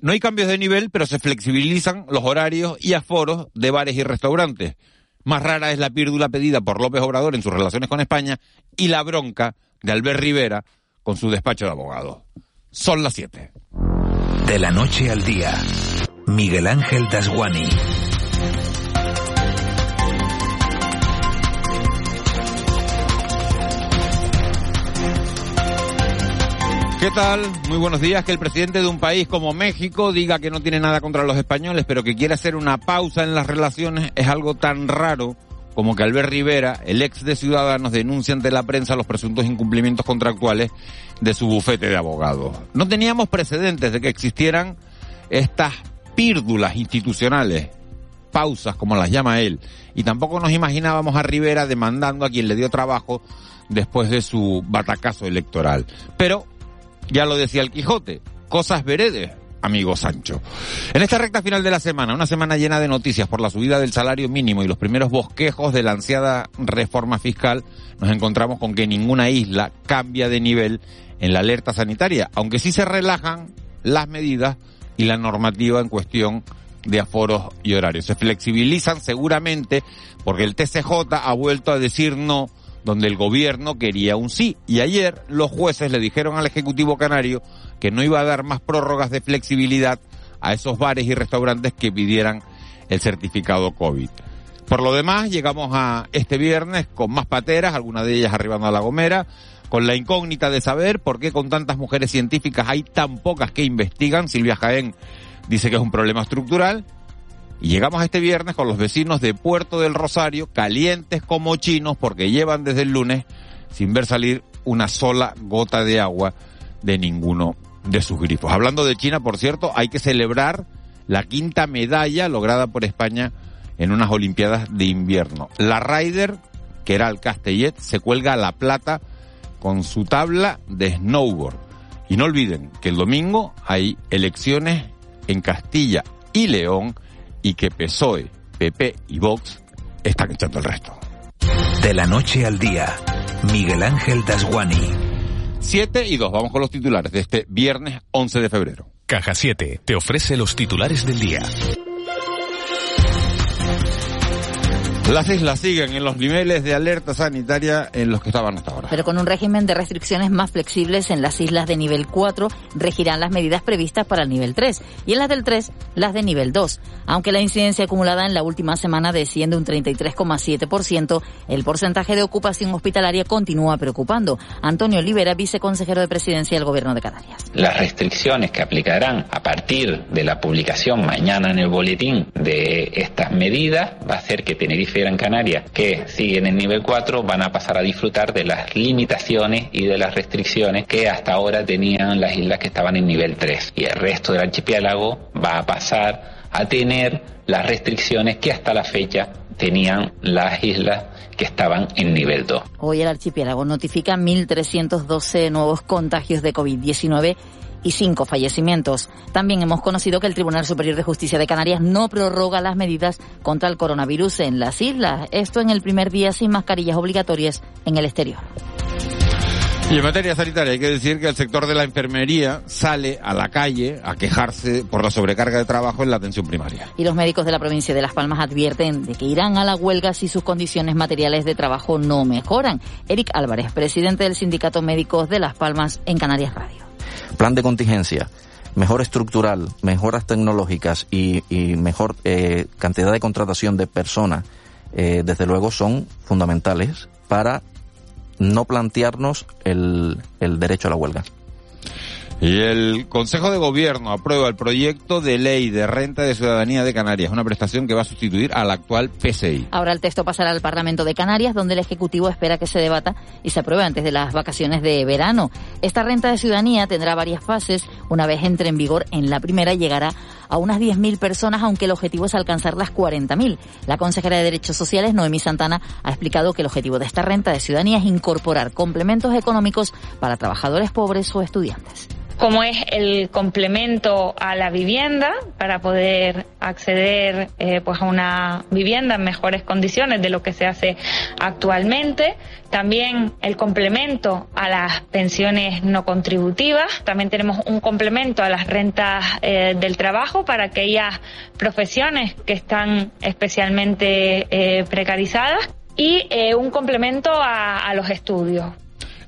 No hay cambios de nivel, pero se flexibilizan los horarios y aforos de bares y restaurantes. Más rara es la pírdula pedida por López Obrador en sus relaciones con España y la bronca de Albert Rivera con su despacho de abogados. Son las siete. De la noche al día, Miguel Ángel Dasguani. ¿Qué tal? Muy buenos días. Que el presidente de un país como México diga que no tiene nada contra los españoles, pero que quiere hacer una pausa en las relaciones es algo tan raro como que Albert Rivera, el ex de Ciudadanos, denuncia ante la prensa los presuntos incumplimientos contractuales de su bufete de abogados. No teníamos precedentes de que existieran estas pírdulas institucionales, pausas como las llama él, y tampoco nos imaginábamos a Rivera demandando a quien le dio trabajo después de su batacazo electoral. Pero ya lo decía el Quijote, cosas veredes, amigo Sancho. En esta recta final de la semana, una semana llena de noticias por la subida del salario mínimo y los primeros bosquejos de la ansiada reforma fiscal, nos encontramos con que ninguna isla cambia de nivel en la alerta sanitaria, aunque sí se relajan las medidas y la normativa en cuestión de aforos y horarios. Se flexibilizan seguramente porque el TCJ ha vuelto a decir no donde el gobierno quería un sí. Y ayer los jueces le dijeron al Ejecutivo Canario que no iba a dar más prórrogas de flexibilidad a esos bares y restaurantes que pidieran el certificado COVID. Por lo demás, llegamos a este viernes con más pateras, algunas de ellas arribando a La Gomera, con la incógnita de saber por qué con tantas mujeres científicas hay tan pocas que investigan. Silvia Jaén dice que es un problema estructural. Y llegamos este viernes con los vecinos de Puerto del Rosario, calientes como chinos, porque llevan desde el lunes sin ver salir una sola gota de agua de ninguno de sus grifos. Hablando de China, por cierto, hay que celebrar la quinta medalla lograda por España en unas Olimpiadas de invierno. La Ryder, que era el Castellet, se cuelga la plata con su tabla de snowboard. Y no olviden que el domingo hay elecciones en Castilla y León y que PSOE, PP y Vox están echando el resto. De la noche al día, Miguel Ángel Dasguani. 7 y 2, vamos con los titulares de este viernes 11 de febrero. Caja 7 te ofrece los titulares del día. Las islas siguen en los niveles de alerta sanitaria en los que estaban hasta ahora. Pero con un régimen de restricciones más flexibles en las islas de nivel 4 regirán las medidas previstas para el nivel 3 y en las del 3 las de nivel 2. Aunque la incidencia acumulada en la última semana desciende un 33,7%, el porcentaje de ocupación hospitalaria continúa preocupando. Antonio Olivera, viceconsejero de presidencia del Gobierno de Canarias. Las restricciones que aplicarán a partir de la publicación mañana en el boletín de estas medidas va a hacer que Tenerife Gran que siguen en nivel 4, van a pasar a disfrutar de las limitaciones y de las restricciones que hasta ahora tenían las islas que estaban en nivel 3. Y el resto del archipiélago va a pasar a tener las restricciones que hasta la fecha tenían las islas que estaban en nivel 2. Hoy el archipiélago notifica 1.312 nuevos contagios de COVID-19 y cinco fallecimientos. También hemos conocido que el Tribunal Superior de Justicia de Canarias no prorroga las medidas contra el coronavirus en las islas. Esto en el primer día sin mascarillas obligatorias en el exterior. Y en materia sanitaria hay que decir que el sector de la enfermería sale a la calle a quejarse por la sobrecarga de trabajo en la atención primaria. Y los médicos de la provincia de Las Palmas advierten de que irán a la huelga si sus condiciones materiales de trabajo no mejoran. Eric Álvarez, presidente del Sindicato Médicos de Las Palmas en Canarias Radio. Plan de contingencia, mejor estructural, mejoras tecnológicas y, mejor eh, cantidad de contratación de personas, eh, desde luego son fundamentales para no plantearnos el, el derecho a la huelga. Y el Consejo de Gobierno aprueba el proyecto de ley de renta de ciudadanía de Canarias, una prestación que va a sustituir al actual PSI. Ahora el texto pasará al Parlamento de Canarias, donde el Ejecutivo espera que se debata y se apruebe antes de las vacaciones de verano. Esta renta de ciudadanía tendrá varias fases. Una vez entre en vigor, en la primera llegará a unas 10.000 personas, aunque el objetivo es alcanzar las 40.000. La consejera de Derechos Sociales, Noemí Santana, ha explicado que el objetivo de esta renta de ciudadanía es incorporar complementos económicos para trabajadores pobres o estudiantes como es el complemento a la vivienda para poder acceder eh, pues a una vivienda en mejores condiciones de lo que se hace actualmente. También el complemento a las pensiones no contributivas. También tenemos un complemento a las rentas eh, del trabajo para aquellas profesiones que están especialmente eh, precarizadas y un complemento a los estudios.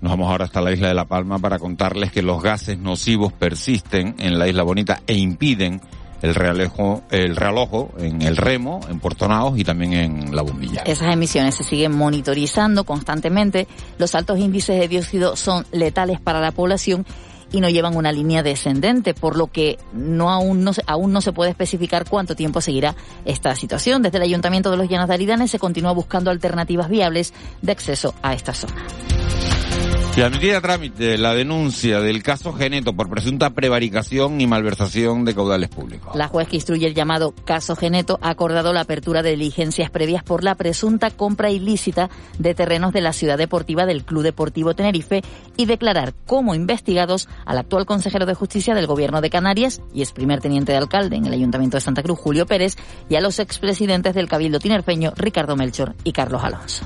Nos vamos ahora hasta la isla de La Palma para contarles que los gases nocivos persisten en la isla bonita e impiden el realojo, el realojo en el remo, en Puerto Naos y también en la bombilla. Esas emisiones se siguen monitorizando constantemente. Los altos índices de dióxido son letales para la población y no llevan una línea descendente, por lo que no aún no aún no se puede especificar cuánto tiempo seguirá esta situación. Desde el Ayuntamiento de los Llanos de Aridanes se continúa buscando alternativas viables de acceso a esta zona. Y admitida a trámite la denuncia del caso Geneto por presunta prevaricación y malversación de caudales públicos. La juez que instruye el llamado caso Geneto ha acordado la apertura de diligencias previas por la presunta compra ilícita de terrenos de la ciudad deportiva del Club Deportivo Tenerife y declarar como investigados al actual consejero de justicia del Gobierno de Canarias y es primer teniente de alcalde en el Ayuntamiento de Santa Cruz, Julio Pérez, y a los expresidentes del Cabildo Tinerfeño, Ricardo Melchor y Carlos Alonso.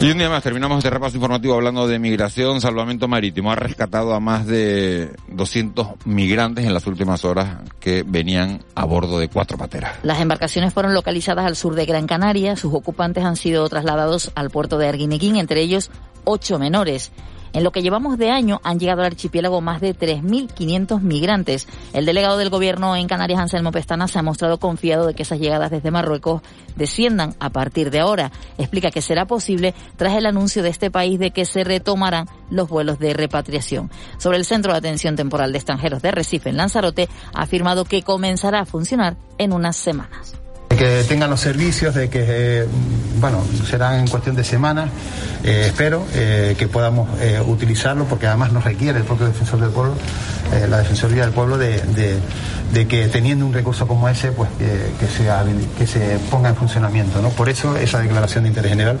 Y un día más terminamos este repaso informativo hablando de migración. Salvamento Marítimo ha rescatado a más de 200 migrantes en las últimas horas que venían a bordo de cuatro pateras. Las embarcaciones fueron localizadas al sur de Gran Canaria. Sus ocupantes han sido trasladados al puerto de Arguineguín, entre ellos ocho menores. En lo que llevamos de año han llegado al archipiélago más de 3.500 migrantes. El delegado del gobierno en Canarias, Anselmo Pestana, se ha mostrado confiado de que esas llegadas desde Marruecos desciendan a partir de ahora. Explica que será posible tras el anuncio de este país de que se retomarán los vuelos de repatriación. Sobre el Centro de Atención Temporal de Extranjeros de Recife en Lanzarote, ha afirmado que comenzará a funcionar en unas semanas que tengan los servicios, de que, eh, bueno, serán en cuestión de semanas, eh, espero eh, que podamos utilizarlo, porque además nos requiere el propio defensor del pueblo, la Defensoría del Pueblo, de, que teniendo un recurso como ese, pues que, sea, que se ponga en funcionamiento, ¿no? Por eso esa declaración de interés general.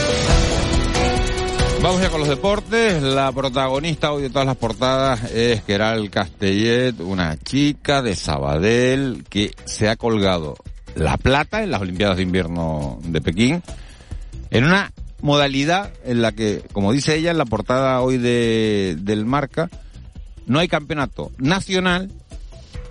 Vamos ya con los deportes. La protagonista hoy de todas las portadas es Keral Castellet, una chica de Sabadell que se ha colgado la plata en las Olimpiadas de Invierno de Pekín en una modalidad en la que, como dice ella en la portada hoy de, del Marca, no hay campeonato nacional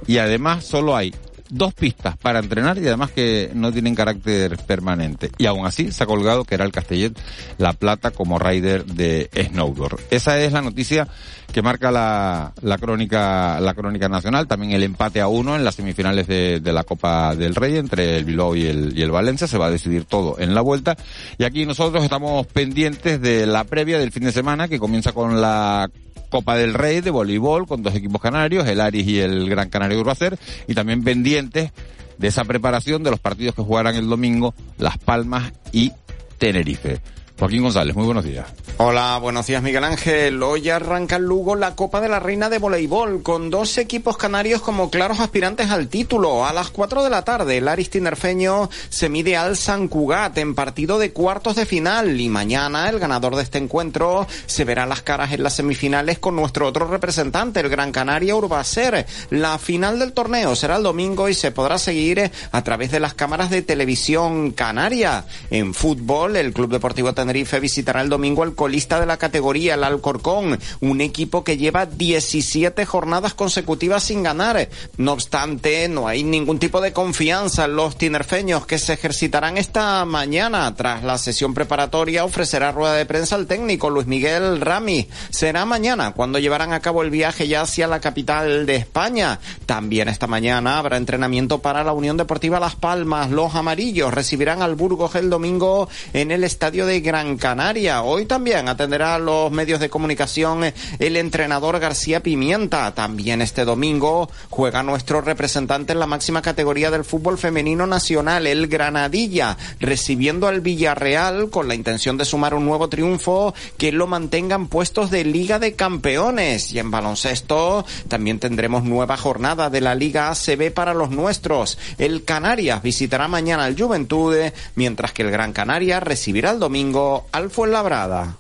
y además solo hay dos pistas para entrenar y además que no tienen carácter permanente. Y aún así se ha colgado que era el Castellet la plata como rider de snowboard. Esa es la noticia que marca la, la crónica la crónica nacional. También el empate a uno en las semifinales de, de la Copa del Rey entre el Bilbao y el, y el Valencia. Se va a decidir todo en la vuelta. Y aquí nosotros estamos pendientes de la previa del fin de semana que comienza con la Copa del Rey de voleibol con dos equipos canarios, el Aris y el Gran Canario Urbacer, y también pendientes de esa preparación de los partidos que jugarán el domingo, Las Palmas y Tenerife. Joaquín González, muy buenos días. Hola, buenos días Miguel Ángel. Hoy arranca en Lugo la Copa de la Reina de Voleibol con dos equipos canarios como claros aspirantes al título. A las 4 de la tarde el Aristinerfeño se mide al San Cugat en partido de cuartos de final y mañana el ganador de este encuentro se verá las caras en las semifinales con nuestro otro representante, el Gran Canaria Urbacer. La final del torneo será el domingo y se podrá seguir a través de las cámaras de televisión canaria. En fútbol, el Club Deportivo Tenerife Tenerife visitará el domingo al colista de la categoría, el Alcorcón, un equipo que lleva 17 jornadas consecutivas sin ganar. No obstante, no hay ningún tipo de confianza en los tinerfeños que se ejercitarán esta mañana. Tras la sesión preparatoria ofrecerá rueda de prensa al técnico Luis Miguel Rami. Será mañana cuando llevarán a cabo el viaje ya hacia la capital de España. También esta mañana habrá entrenamiento para la Unión Deportiva Las Palmas. Los amarillos recibirán al Burgos el domingo en el estadio de Gran Canaria. Hoy también atenderá a los medios de comunicación el entrenador García Pimienta. También este domingo juega nuestro representante en la máxima categoría del fútbol femenino nacional, el Granadilla, recibiendo al Villarreal con la intención de sumar un nuevo triunfo que lo mantengan puestos de Liga de Campeones. Y en baloncesto también tendremos nueva jornada de la Liga ACB para los nuestros. El Canarias visitará mañana al Juventud, mientras que el Gran Canaria recibirá el domingo al Fuenlabrada.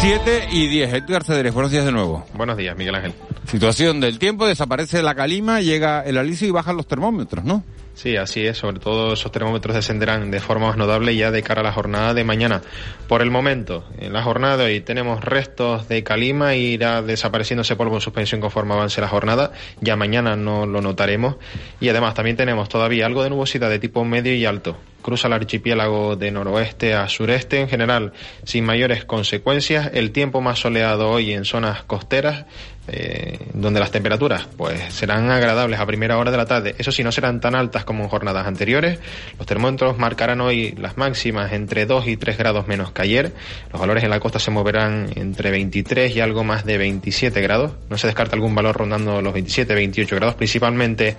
7 y 10. Edgar Cederes, buenos días de nuevo. Buenos días, Miguel Ángel. Situación del tiempo, desaparece la calima, llega el alicio y bajan los termómetros, ¿no? Sí, así es. Sobre todo esos termómetros descenderán de forma más notable ya de cara a la jornada de mañana. Por el momento, en la jornada de hoy tenemos restos de calima y irá desapareciendo ese polvo en suspensión conforme avance la jornada. Ya mañana no lo notaremos. Y además también tenemos todavía algo de nubosidad de tipo medio y alto cruza el archipiélago de noroeste a sureste en general sin mayores consecuencias. El tiempo más soleado hoy en zonas costeras eh, donde las temperaturas pues serán agradables a primera hora de la tarde. Eso sí, no serán tan altas como en jornadas anteriores. Los termómetros marcarán hoy las máximas entre 2 y 3 grados menos que ayer. Los valores en la costa se moverán entre 23 y algo más de 27 grados. No se descarta algún valor rondando los 27, 28 grados, principalmente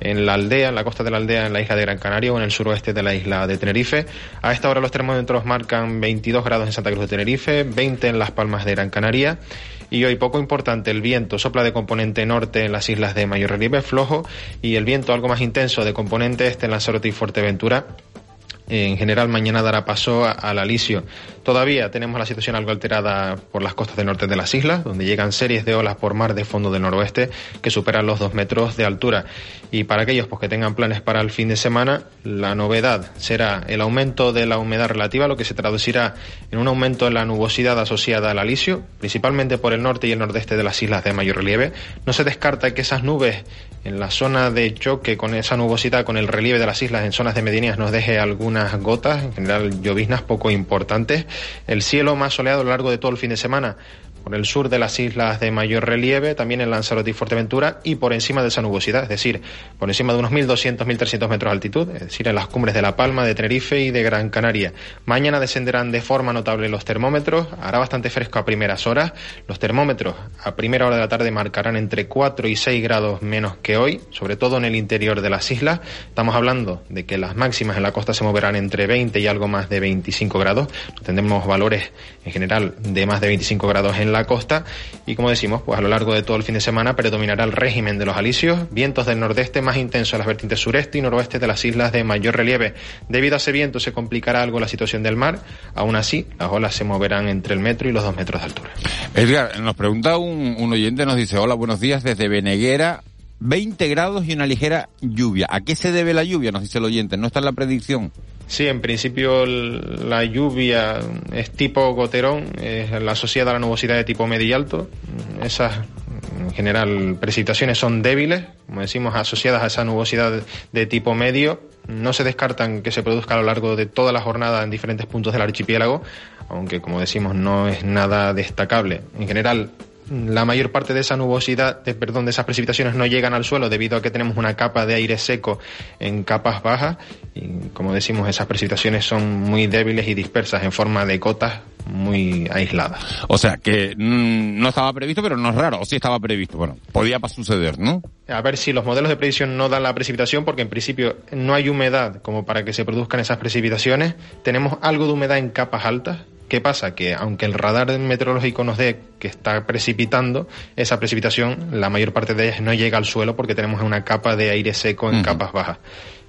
en la aldea, en la costa de la aldea, en la isla de Gran Canaria o en el suroeste de la isla de Tenerife. A esta hora los termómetros marcan 22 grados en Santa Cruz de Tenerife, 20 en Las Palmas de Gran Canaria y hoy poco importante el viento sopla de componente norte en las islas de mayor relieve flojo y el viento algo más intenso de componente este en Lanzarote y Fuerteventura en general mañana dará paso al alisio. Todavía tenemos la situación algo alterada por las costas del norte de las islas, donde llegan series de olas por mar de fondo del noroeste que superan los dos metros de altura. Y para aquellos pues, que tengan planes para el fin de semana, la novedad será el aumento de la humedad relativa, lo que se traducirá en un aumento en la nubosidad asociada al alisio, principalmente por el norte y el nordeste de las islas de mayor relieve. No se descarta que esas nubes en la zona de choque con esa nubosidad, con el relieve de las islas en zonas de medianías, nos deje algunas gotas, en general lloviznas poco importantes. El cielo más soleado a lo largo de todo el fin de semana por el sur de las islas de mayor relieve, también en Lanzarote y Fuerteventura, y por encima de esa nubosidad, es decir, por encima de unos 1.200, 1.300 metros de altitud, es decir, en las cumbres de La Palma, de Tenerife y de Gran Canaria. Mañana descenderán de forma notable los termómetros, hará bastante fresco a primeras horas. Los termómetros a primera hora de la tarde marcarán entre 4 y 6 grados menos que hoy, sobre todo en el interior de las islas. Estamos hablando de que las máximas en la costa se moverán entre 20 y algo más de 25 grados. Tendremos valores en general de más de 25 grados en la costa y como decimos, pues a lo largo de todo el fin de semana predominará el régimen de los alisios, vientos del nordeste más intensos en las vertientes sureste y noroeste de las islas de mayor relieve. Debido a ese viento se complicará algo la situación del mar, aún así las olas se moverán entre el metro y los dos metros de altura. Edgar, nos pregunta un, un oyente, nos dice, hola, buenos días desde Beneguera, 20 grados y una ligera lluvia. ¿A qué se debe la lluvia? Nos dice el oyente. ¿No está en la predicción? Sí, en principio la lluvia es tipo goterón, es la asociada a la nubosidad de tipo medio y alto. Esas, en general, precipitaciones son débiles, como decimos, asociadas a esa nubosidad de tipo medio. No se descartan que se produzca a lo largo de toda la jornada en diferentes puntos del archipiélago, aunque, como decimos, no es nada destacable. En general, la mayor parte de esa nubosidad, de, perdón, de esas precipitaciones no llegan al suelo debido a que tenemos una capa de aire seco en capas bajas y como decimos esas precipitaciones son muy débiles y dispersas en forma de cotas muy aisladas. O sea que mm, no estaba previsto, pero no es raro, o sí estaba previsto. Bueno, podía suceder, ¿no? A ver si los modelos de predicción no dan la precipitación, porque en principio no hay humedad como para que se produzcan esas precipitaciones. Tenemos algo de humedad en capas altas, ¿Qué pasa? Que aunque el radar meteorológico nos dé que está precipitando, esa precipitación, la mayor parte de ella no llega al suelo porque tenemos una capa de aire seco en capas bajas.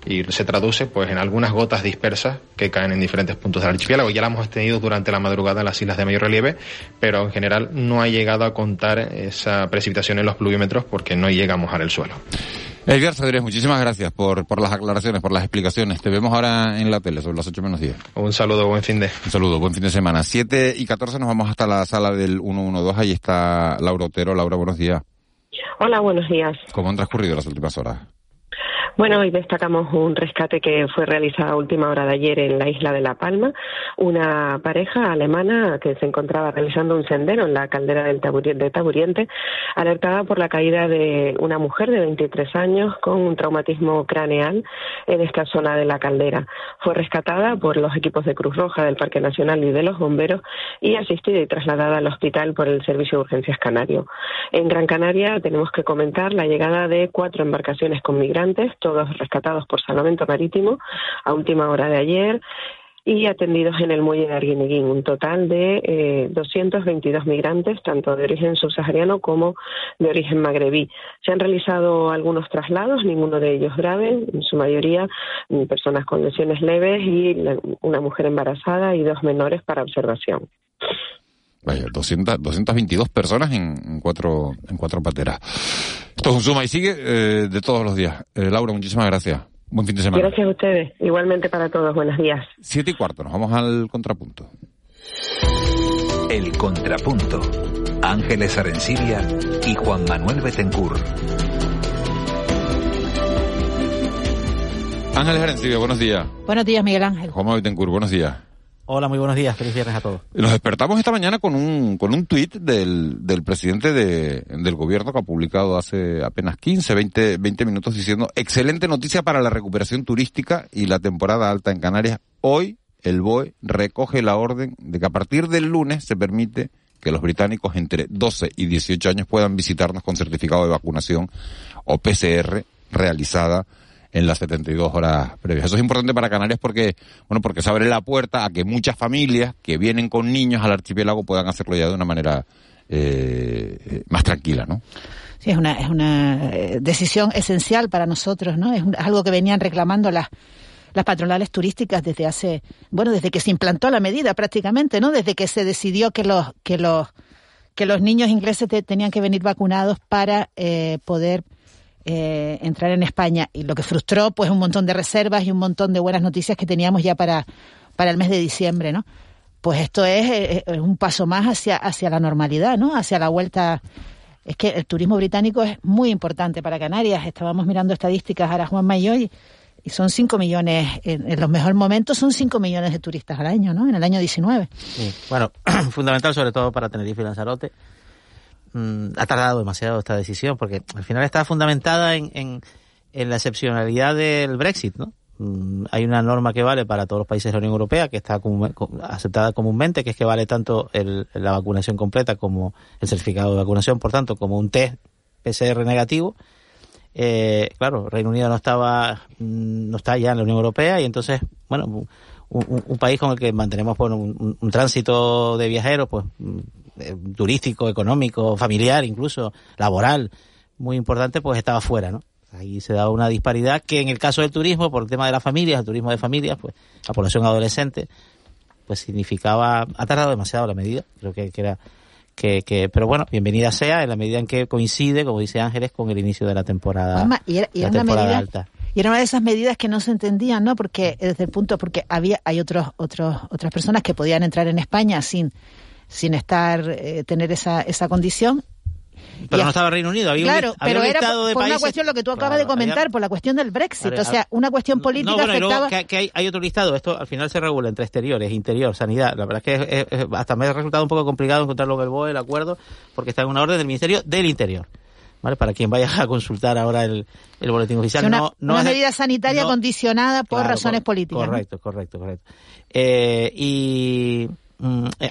Y se traduce pues en algunas gotas dispersas que caen en diferentes puntos del archipiélago. Ya la hemos tenido durante la madrugada en las islas de mayor relieve, pero en general no ha llegado a contar esa precipitación en los pluviómetros porque no llega a mojar el suelo. Edgar Cedrés, muchísimas gracias por, por las aclaraciones, por las explicaciones. Te vemos ahora en la tele sobre las 8 menos 10. Un saludo, buen fin de. Un saludo, buen fin de semana. 7 y 14 nos vamos hasta la sala del 112. Ahí está Laura Otero. Laura, buenos días. Hola, buenos días. ¿Cómo han transcurrido las últimas horas? Bueno, hoy destacamos un rescate que fue realizado a última hora de ayer en la isla de La Palma. Una pareja alemana que se encontraba realizando un sendero en la caldera del de Taburiente, alertada por la caída de una mujer de 23 años con un traumatismo craneal en esta zona de la caldera. Fue rescatada por los equipos de Cruz Roja del Parque Nacional y de los bomberos y asistida y trasladada al hospital por el Servicio de Urgencias Canario. En Gran Canaria tenemos que comentar la llegada de cuatro embarcaciones con migrantes todos rescatados por Salvamento Marítimo a última hora de ayer y atendidos en el muelle de Arguineguín, un total de eh, 222 migrantes, tanto de origen subsahariano como de origen magrebí. Se han realizado algunos traslados, ninguno de ellos grave, en su mayoría mm, personas con lesiones leves y una mujer embarazada y dos menores para observación. Vaya, 200, 222 personas en, cuatro, en cuatro pateras. Esto es un suma y sigue eh, de todos los días. Eh, Laura, muchísimas gracias. Buen fin de semana. Gracias a ustedes. Igualmente para todos. Buenos días. Siete y cuarto. Nos vamos al contrapunto. El contrapunto. Ángeles Arencibia y Juan Manuel Betencur. Ángeles Arencibia, buenos días. Buenos días, Miguel Ángel. Juan Manuel Betencur, buenos días. Hola, muy buenos días. Feliz viernes a todos. Nos despertamos esta mañana con un, con un tuit del, del presidente de, del gobierno que ha publicado hace apenas 15, 20, 20 minutos diciendo excelente noticia para la recuperación turística y la temporada alta en Canarias. Hoy el BOE recoge la orden de que a partir del lunes se permite que los británicos entre 12 y 18 años puedan visitarnos con certificado de vacunación o PCR realizada en las 72 horas previas. Eso es importante para Canarias porque, bueno, porque se abre la puerta a que muchas familias que vienen con niños al archipiélago puedan hacerlo ya de una manera eh, más tranquila, ¿no? Sí, es una, es una eh, decisión esencial para nosotros, ¿no? Es, algo que venían reclamando las las patronales turísticas desde hace, bueno, desde que se implantó la medida prácticamente, ¿no? Desde que se decidió que los que los que los niños ingleses tenían que venir vacunados para eh, poder eh, entrar en España y lo que frustró pues un montón de reservas y un montón de buenas noticias que teníamos ya para, para el mes de diciembre, ¿no? Pues esto es, eh, eh, un paso más hacia, hacia la normalidad, ¿no? Hacia la vuelta. Es que el turismo británico es muy importante para Canarias. Estábamos mirando estadísticas ahora Juan Mayor y, son 5 millones, en, los mejores momentos son 5 millones de turistas al año, ¿no? En el año 19. Bueno, fundamental sobre todo para Tenerife y Lanzarote Mm, ha tardado demasiado esta decisión porque al final está fundamentada en, en, la excepcionalidad del Brexit, ¿no? Mm, hay una norma que vale para todos los países de la Unión Europea, que está aceptada comúnmente, que es que vale tanto la vacunación completa como el certificado de vacunación, por tanto, como un test PCR negativo. Eh, claro, Reino Unido no estaba, mm, no está ya en la Unión Europea y entonces, bueno, un, país con el que mantenemos bueno, un, tránsito de viajeros, pues eh, turístico, económico, familiar, incluso laboral, muy importante, pues estaba fuera, ¿no? Ahí se da una disparidad que en el caso del turismo, por el tema de las familias, el turismo de familias, pues la población adolescente, pues significaba, ha tardado demasiado la medida, creo que, era que, que, pero bueno, bienvenida sea en la medida en que coincide, como dice Ángeles, con el inicio de la temporada, y era, la temporada alta. Y era una de esas medidas que no se entendían, ¿no? Porque desde el punto, porque había, hay otros, otros, otras personas que podían entrar en España sin sin estar, eh, tener esa, esa condición. Pero no estaba Reino Unido, había claro, un, había pero un era por, una cuestión, lo que tú acabas de comentar, por la cuestión del Brexit, o sea, una cuestión política no, bueno, afectaba... que, hay, hay, otro listado, esto al final se regula entre exteriores, interior, sanidad, la verdad es que hasta me ha resultado un poco complicado encontrarlo en el BOE, el acuerdo, porque está en una orden del Ministerio del Interior. ¿Vale? Para quien vaya a consultar ahora el, el boletín oficial. una, no, no una medida sanitaria condicionada por razones políticas. Correcto, correcto, correcto. Eh, y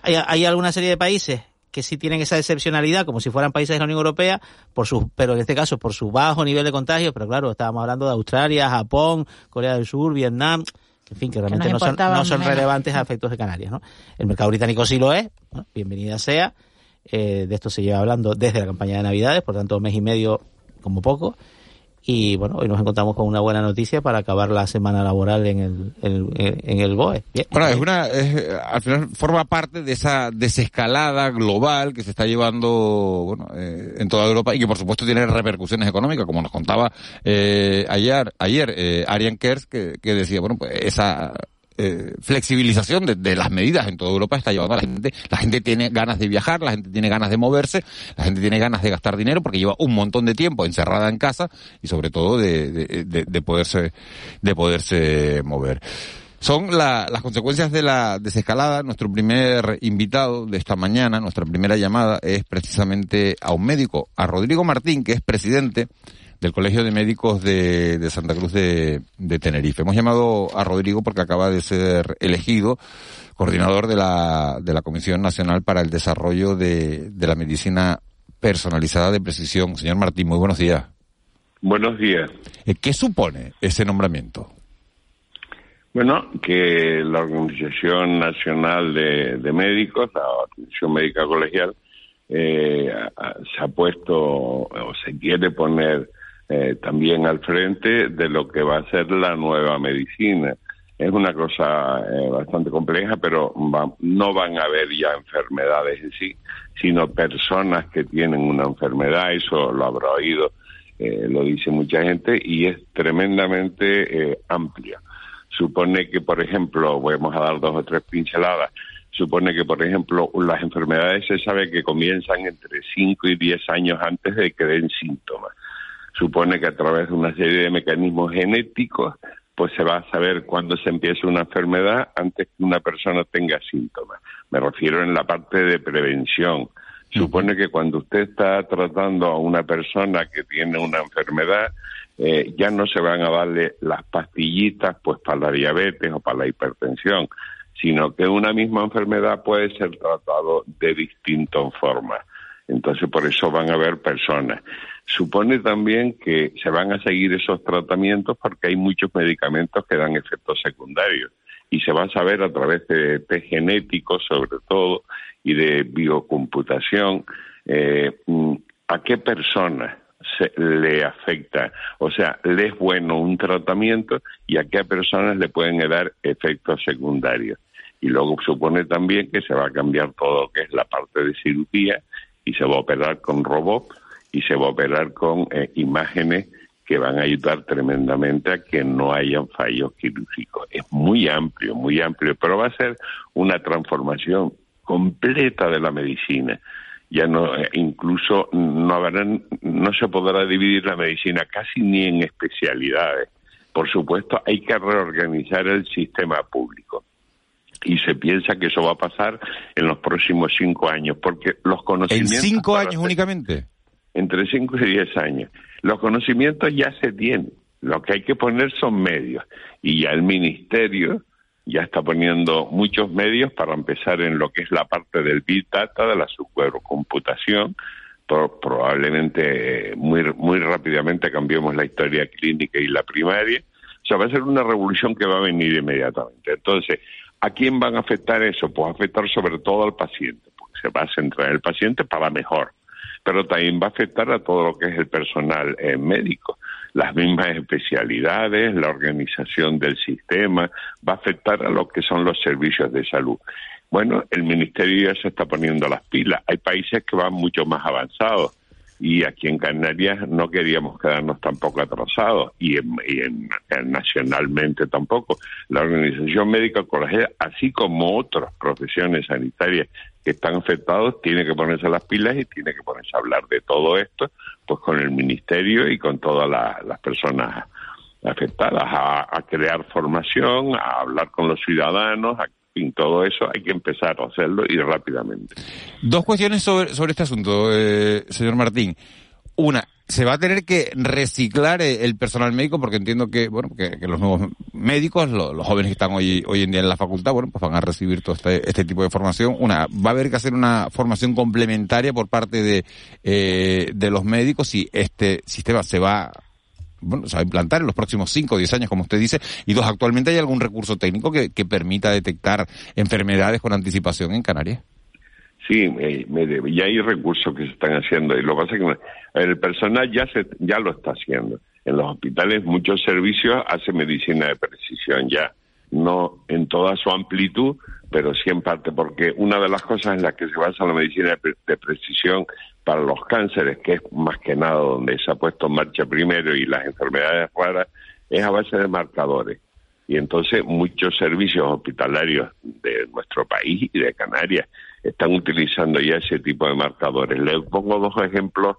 hay, hay alguna serie de países que sí tienen esa excepcionalidad, como si fueran países de la Unión Europea, por su, pero en este caso por su bajo nivel de contagio, pero claro, estábamos hablando de Australia, Japón, Corea del Sur, Vietnam, en fin, que realmente no son, no son relevantes a efectos de Canarias. ¿no? El mercado británico sí lo es, bienvenida sea, eh, de esto se lleva hablando desde la campaña de Navidades, por tanto, mes y medio como poco, y bueno, hoy nos encontramos con una buena noticia para acabar la semana laboral en el, en, el BOE. Bueno, es una, al final forma parte de esa desescalada global que se está llevando bueno, eh, en toda Europa y que por supuesto tiene repercusiones económicas, como nos contaba eh, ayer, ayer eh, Arian Kers, que, que decía, bueno, pues esa eh, flexibilización de, las medidas en toda Europa está llevando a la gente. La gente tiene ganas de viajar, la gente tiene ganas de moverse, la gente tiene ganas de gastar dinero porque lleva un montón de tiempo encerrada en casa y sobre todo de, de, poderse, de poderse mover. Son las consecuencias de la desescalada. Nuestro primer invitado de esta mañana, nuestra primera llamada, es precisamente a un médico, a Rodrigo Martín, que es presidente del Colegio de Médicos de, de Santa Cruz de, de, Tenerife. Hemos llamado a Rodrigo porque acaba de ser elegido coordinador de la, de la Comisión Nacional para el Desarrollo de, de la Medicina Personalizada de Precisión. Señor Martín, muy buenos días. Buenos días. Eh, ¿Qué supone ese nombramiento? Bueno, que la Organización Nacional de, de Médicos, la Organización Médica Colegial, eh, se ha puesto o se quiere poner eh, también al frente de lo que va a ser la nueva medicina. Es una cosa eh, bastante compleja, pero no van a haber ya enfermedades en sí, sino personas que tienen una enfermedad, eso lo habrá oído, eh, lo dice mucha gente, y es tremendamente amplia. Supone que, por ejemplo, vamos a dar dos o tres pinceladas, supone que, por ejemplo, las enfermedades se sabe que comienzan entre 5 y 10 años antes de que den síntomas supone que a través de una serie de mecanismos genéticos, pues se va a saber cuándo se empieza una enfermedad antes que una persona tenga síntomas. Me refiero en la parte de prevención. Supone que cuando usted está tratando a una persona que tiene una enfermedad, eh, ya no se van a darle las pastillitas pues para la diabetes o para la hipertensión, sino que una misma enfermedad puede ser tratado de distintas formas. Entonces, por eso van a haber personas. Supone también que se van a seguir esos tratamientos porque hay muchos medicamentos que dan efectos secundarios y se va a saber a través de test genéticos, sobre todo, y de biocomputación, eh, mm, a qué persona se le afecta, o sea, le es bueno un tratamiento y a qué personas le pueden dar efectos secundarios. Y luego supone también que se va a cambiar todo lo que es la parte de cirugía y se va a operar con robots y se va a operar con eh, imágenes que van a ayudar tremendamente a que no hayan fallos quirúrgicos. Es muy amplio, muy amplio, pero va a ser una transformación completa de la medicina. Ya no, eh, incluso no habrán, no se podrá dividir la medicina casi ni en especialidades. Por supuesto, hay que reorganizar el sistema público y se piensa que eso va a pasar en los próximos cinco años, porque los conocimientos... ¿En cinco años únicamente? Entre cinco y diez años. Los conocimientos ya se tienen, lo que hay que poner son medios, y ya el ministerio ya está poniendo muchos medios para empezar en lo que es la parte del Big Data, de la supercomputación, probablemente muy, muy rápidamente cambiemos la historia clínica y la primaria. O sea, va a ser una revolución que va a venir inmediatamente. Entonces, ¿A quién van a afectar eso? Pues afectar sobre todo al paciente, porque se va a centrar en el paciente para mejor. Pero también va a afectar a todo lo que es el personal eh, médico, las mismas especialidades, la organización del sistema, va a afectar a lo que son los servicios de salud. Bueno, el Ministerio ya se está poniendo las pilas. Hay países que van mucho más avanzados y aquí en Canarias no queríamos quedarnos tampoco atrasados y, en, nacionalmente tampoco. La Organización Médica Colegial, así como otras profesiones sanitarias que están afectados, tiene que ponerse las pilas y tiene que ponerse a hablar de todo esto, pues con el Ministerio y con todas las personas afectadas, a, a crear formación, a hablar con los ciudadanos, a fin, todo eso hay que empezar a hacerlo y rápidamente. Dos cuestiones sobre, sobre este asunto, eh, señor Martín. Una, se va a tener que reciclar el personal médico porque entiendo que bueno que, los nuevos médicos los, jóvenes que están hoy hoy en día en la facultad bueno pues van a recibir todo este, este tipo de formación una va a haber que hacer una formación complementaria por parte de eh, de los médicos si este sistema se va bueno, a implantar en los próximos 5 o 10 años, como usted dice, y dos, actualmente hay algún recurso técnico que, permita detectar enfermedades con anticipación en Canarias. Sí, ya hay recursos que se están haciendo y lo que pasa es que el personal ya se ya lo está haciendo. En los hospitales muchos servicios hacen medicina de precisión ya, no en toda su amplitud, pero sí en parte, porque una de las cosas en las que se basa la medicina de, precisión para los cánceres, que es más que nada donde se ha puesto en marcha primero, y las enfermedades raras, es a base de marcadores. Y entonces muchos servicios hospitalarios de nuestro país y de Canarias están utilizando ya ese tipo de marcadores. Les pongo dos ejemplos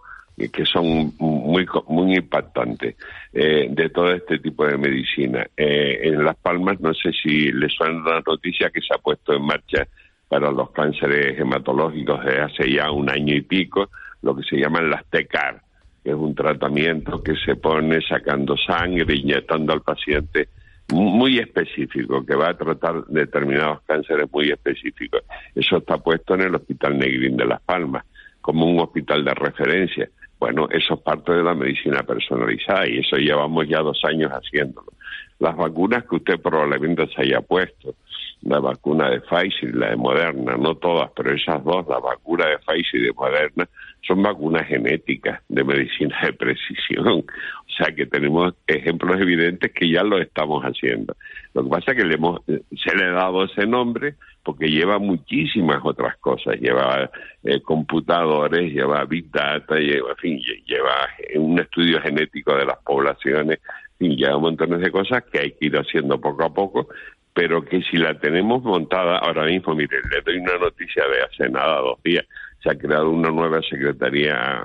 que son muy muy impactantes eh, de todo este tipo de medicina. Eh, en Las Palmas, no sé si les suena la noticia que se ha puesto en marcha para los cánceres hematológicos desde hace ya un año y pico, lo que se llaman las TECAR, que es un tratamiento que se pone sacando sangre, inyectando al paciente muy específico, que va a tratar determinados cánceres muy específicos. Eso está puesto en el Hospital Negrín de Las Palmas, como un hospital de referencia. Bueno, eso es parte de la medicina personalizada y eso llevamos ya dos años haciéndolo. Las vacunas que usted probablemente se haya puesto, la vacuna de Pfizer y la de Moderna, no todas, pero esas dos, la vacuna de Pfizer y de Moderna, son vacunas genéticas de medicina de precisión. O sea que tenemos ejemplos evidentes que ya lo estamos haciendo. Lo que pasa es que le hemos, se le ha dado ese nombre porque lleva muchísimas otras cosas, lleva eh, computadores, lleva big data, lleva, fin, lleva un estudio genético de las poblaciones, lleva montones de cosas que hay que ir haciendo poco a poco, pero que si la tenemos montada ahora mismo, mire, le doy una noticia de hace nada, dos días, se ha creado una nueva secretaría,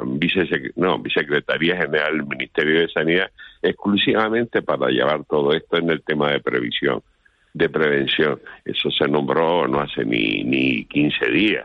no, vicesecretaría general del Ministerio de Sanidad, exclusivamente para llevar todo esto en el tema de previsión de prevención. Eso se nombró no hace ni, ni 15 días.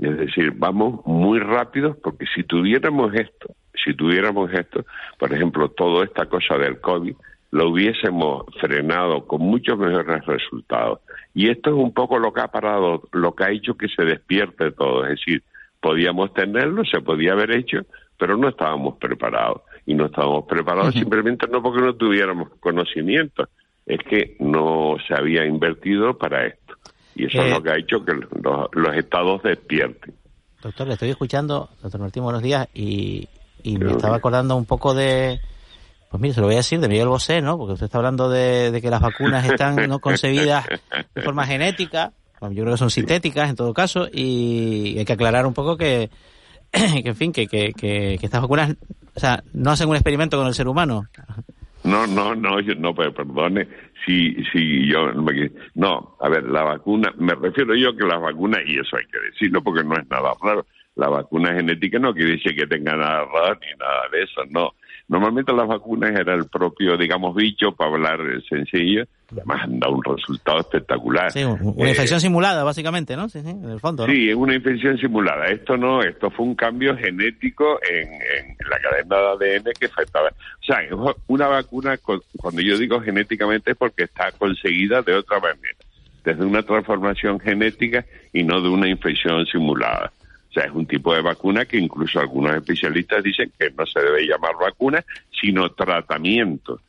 Es decir, vamos muy rápidos porque si tuviéramos esto, si tuviéramos esto, por ejemplo, toda esta cosa del COVID, lo hubiésemos frenado con muchos mejores resultados. Y esto es un poco lo que ha parado, lo que ha hecho que se despierte todo. Es decir, podíamos tenerlo, se podía haber hecho, pero no estábamos preparados. Y no estábamos preparados simplemente no porque no tuviéramos conocimiento, es que no se había invertido para esto. Y eso es lo eh, que ha hecho que los, estados despierten. Doctor, le estoy escuchando, doctor Martín, buenos días, y, me estaba acordando un poco de, pues mire, se lo voy a decir, de Miguel Bosé, ¿no? Porque usted está hablando de, que las vacunas están no concebidas de forma genética, yo creo que son sintéticas en todo caso, y hay que aclarar un poco que, que en fin, que, que, estas vacunas, o sea, no hacen un experimento con el ser humano. No, no, no, yo, no, perdone si, si yo, no, a ver, la vacuna, me refiero yo que las vacunas, y eso hay que decirlo porque no es nada raro, la vacuna genética no quiere decir que tenga nada raro ni nada de eso, no. Normalmente las vacunas era el propio, digamos, bicho, para hablar sencillo, además han dado un resultado espectacular. Sí, una infección eh, simulada, básicamente, ¿no? Sí, sí, en el fondo. Sí, es una infección simulada. Esto no, esto fue un cambio genético en, la cadena de ADN que faltaba. O sea, una vacuna, cuando yo digo genéticamente es porque está conseguida de otra manera, desde una transformación genética y no de una infección simulada sea, es un tipo de vacuna que incluso algunos especialistas dicen que no se debe llamar vacuna, sino tratamiento.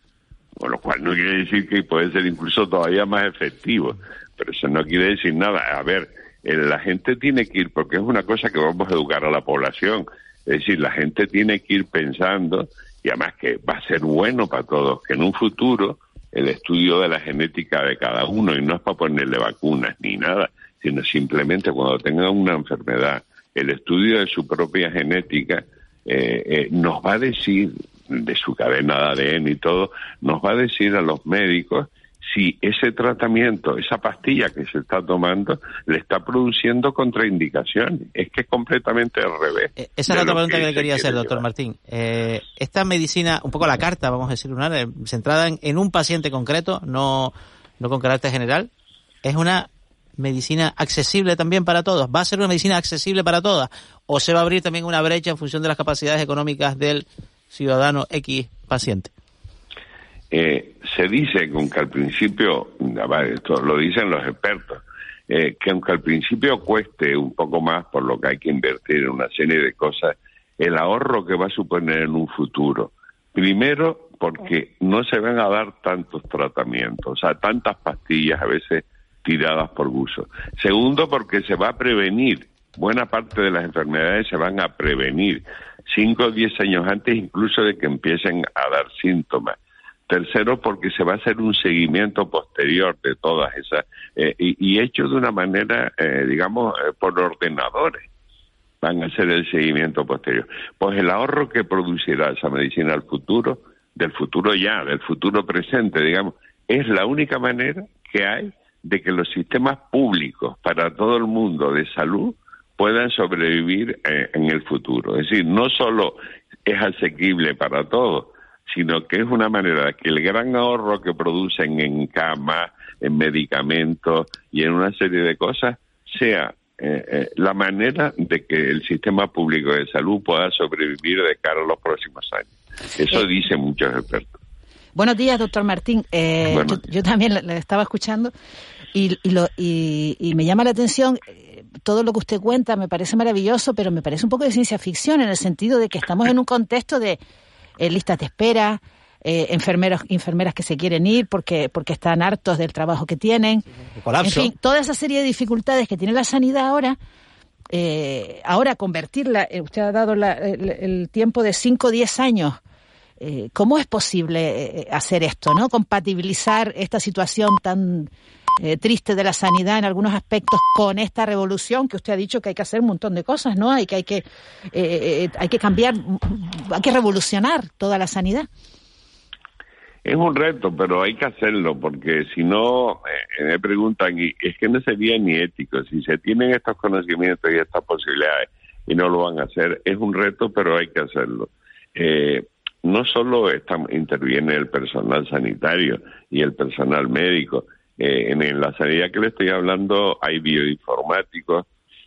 Con lo cual no quiere decir que puede ser incluso todavía más efectivo. Pero eso no quiere decir nada. A ver, eh, la gente tiene que ir, porque es una cosa que vamos a educar a la población. Es decir, la gente tiene que ir pensando, y además que va a ser bueno para todos, que en un futuro el estudio de la genética de cada uno, y no es para ponerle vacunas ni nada, sino simplemente cuando tengan una enfermedad, el estudio de su propia genética eh, eh, nos va a decir, de su cadena de ADN y todo, nos va a decir a los médicos si ese tratamiento, esa pastilla que se está tomando, le está produciendo contraindicaciones. Es que es completamente al revés. Eh, esa es la otra pregunta que, le quería hacer, doctor Martín. esta medicina, un poco la carta, vamos a decir, una, centrada en, en, un paciente concreto, no, no con carácter general, es una medicina accesible también para todos? ¿Va a ser una medicina accesible para todas? ¿O se va a abrir también una brecha en función de las capacidades económicas del ciudadano X paciente? Eh, se dice que aunque al principio, esto lo dicen los expertos, eh, que aunque al principio cueste un poco más por lo que hay que invertir en una serie de cosas, el ahorro que va a suponer en un futuro, primero porque no se van a dar tantos tratamientos, o sea, tantas pastillas a veces tiradas por gusto. Segundo, porque se va a prevenir. Buena parte de las enfermedades se van a prevenir. cinco o diez años antes incluso de que empiecen a dar síntomas. Tercero, porque se va a hacer un seguimiento posterior de todas esas, eh, y, hecho de una manera, eh, digamos, eh, por ordenadores. Van a hacer el seguimiento posterior. Pues el ahorro que producirá esa medicina al futuro, del futuro ya, del futuro presente, digamos, es la única manera que hay de que los sistemas públicos para todo el mundo de salud puedan sobrevivir en el futuro. Es decir, no solo es asequible para todos, sino que es una manera de que el gran ahorro que producen en cama, en medicamentos y en una serie de cosas sea eh, eh, la manera de que el sistema público de salud pueda sobrevivir de cara a los próximos años. Eso eh, dicen muchos expertos. Buenos días, doctor Martín. yo, también le, estaba escuchando y, lo, y, me llama la atención todo lo que usted cuenta, me parece maravilloso, pero me parece un poco de ciencia ficción en el sentido de que estamos en un contexto de eh, listas de espera, eh, enfermeros, enfermeras que se quieren ir porque, porque están hartos del trabajo que tienen. En fin, toda esa serie de dificultades que tiene la sanidad ahora, eh, ahora convertirla, eh, usted ha dado el, tiempo de 5 o 10 años. ¿Cómo es posible hacer esto, no? Compatibilizar esta situación tan eh, triste de la sanidad en algunos aspectos con esta revolución que usted ha dicho que hay que hacer un montón de cosas, ¿no? Hay que hay que eh, eh, hay que cambiar, hay que revolucionar toda la sanidad. Es un reto, pero hay que hacerlo porque si no me preguntan y es que no sería ni ético si se tienen estos conocimientos y estas posibilidades y no lo van a hacer es un reto, pero hay que hacerlo. no solo interviene el personal sanitario y el personal médico, eh, en, la sanidad que le estoy hablando hay bioinformáticos,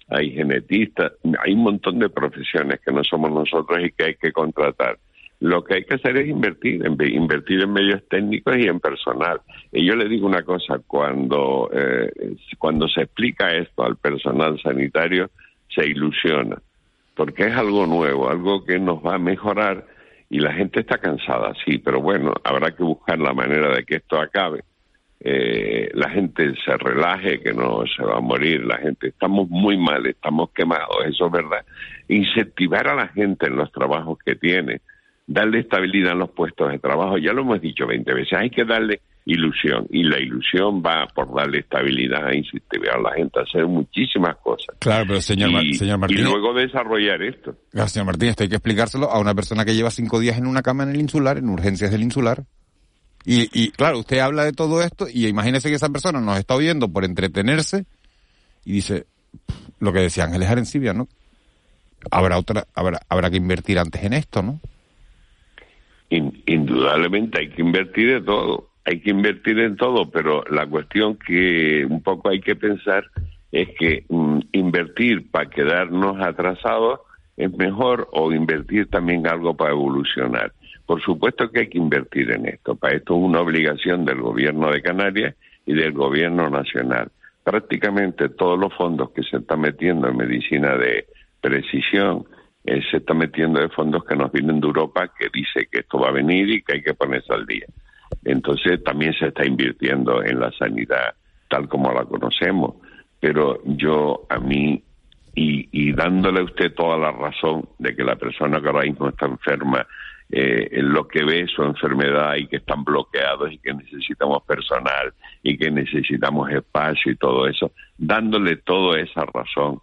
hay genetistas, hay un montón de profesiones que no somos nosotros y que hay que contratar. Lo que hay que hacer es invertir, en, invertir en medios técnicos y en personal. Y yo le digo una cosa, cuando, eh, cuando se explica esto al personal sanitario, se ilusiona, porque es algo nuevo, algo que nos va a mejorar y la gente está cansada, sí, pero bueno, habrá que buscar la manera de que esto acabe eh, la gente se relaje, que no se va a morir, la gente, estamos muy mal, estamos quemados, eso es verdad. Incentivar a la gente en los trabajos que tiene, darle estabilidad en los puestos de trabajo, ya lo hemos dicho 20 veces, hay que darle ilusión y la ilusión va por darle estabilidad, incentivar a la gente a hacer muchísimas cosas. Claro, pero señor, y, señor Martínez. Y luego desarrollar esto. Claro, señor Martínez, esto hay que explicárselo a una persona que lleva cinco días en una cama en el insular, en urgencias del insular. Y, y claro, usted habla de todo esto y imagínese que esa persona nos está oyendo por entretenerse y dice lo que decía Ángeles Arencibia, ¿no? Habrá otra, habrá, habrá que invertir antes en esto, ¿no? indudablemente hay que invertir en todo, hay que invertir en todo, pero la cuestión que un poco hay que pensar es que mm, invertir para quedarnos atrasados es mejor o invertir también algo para evolucionar. Por supuesto que hay que invertir en esto. Para esto es una obligación del gobierno de Canarias y del gobierno nacional. Prácticamente todos los fondos que se están metiendo en medicina de precisión eh, se están metiendo de fondos que nos vienen de Europa que dice que esto va a venir y que hay que ponerse al día. Entonces también se está invirtiendo en la sanidad tal como la conocemos. Pero yo a mí y, y dándole a usted toda la razón de que la persona que ahora mismo está enferma eh, lo que ve su enfermedad y que están bloqueados y que necesitamos personal y que necesitamos espacio y todo eso, dándole toda esa razón.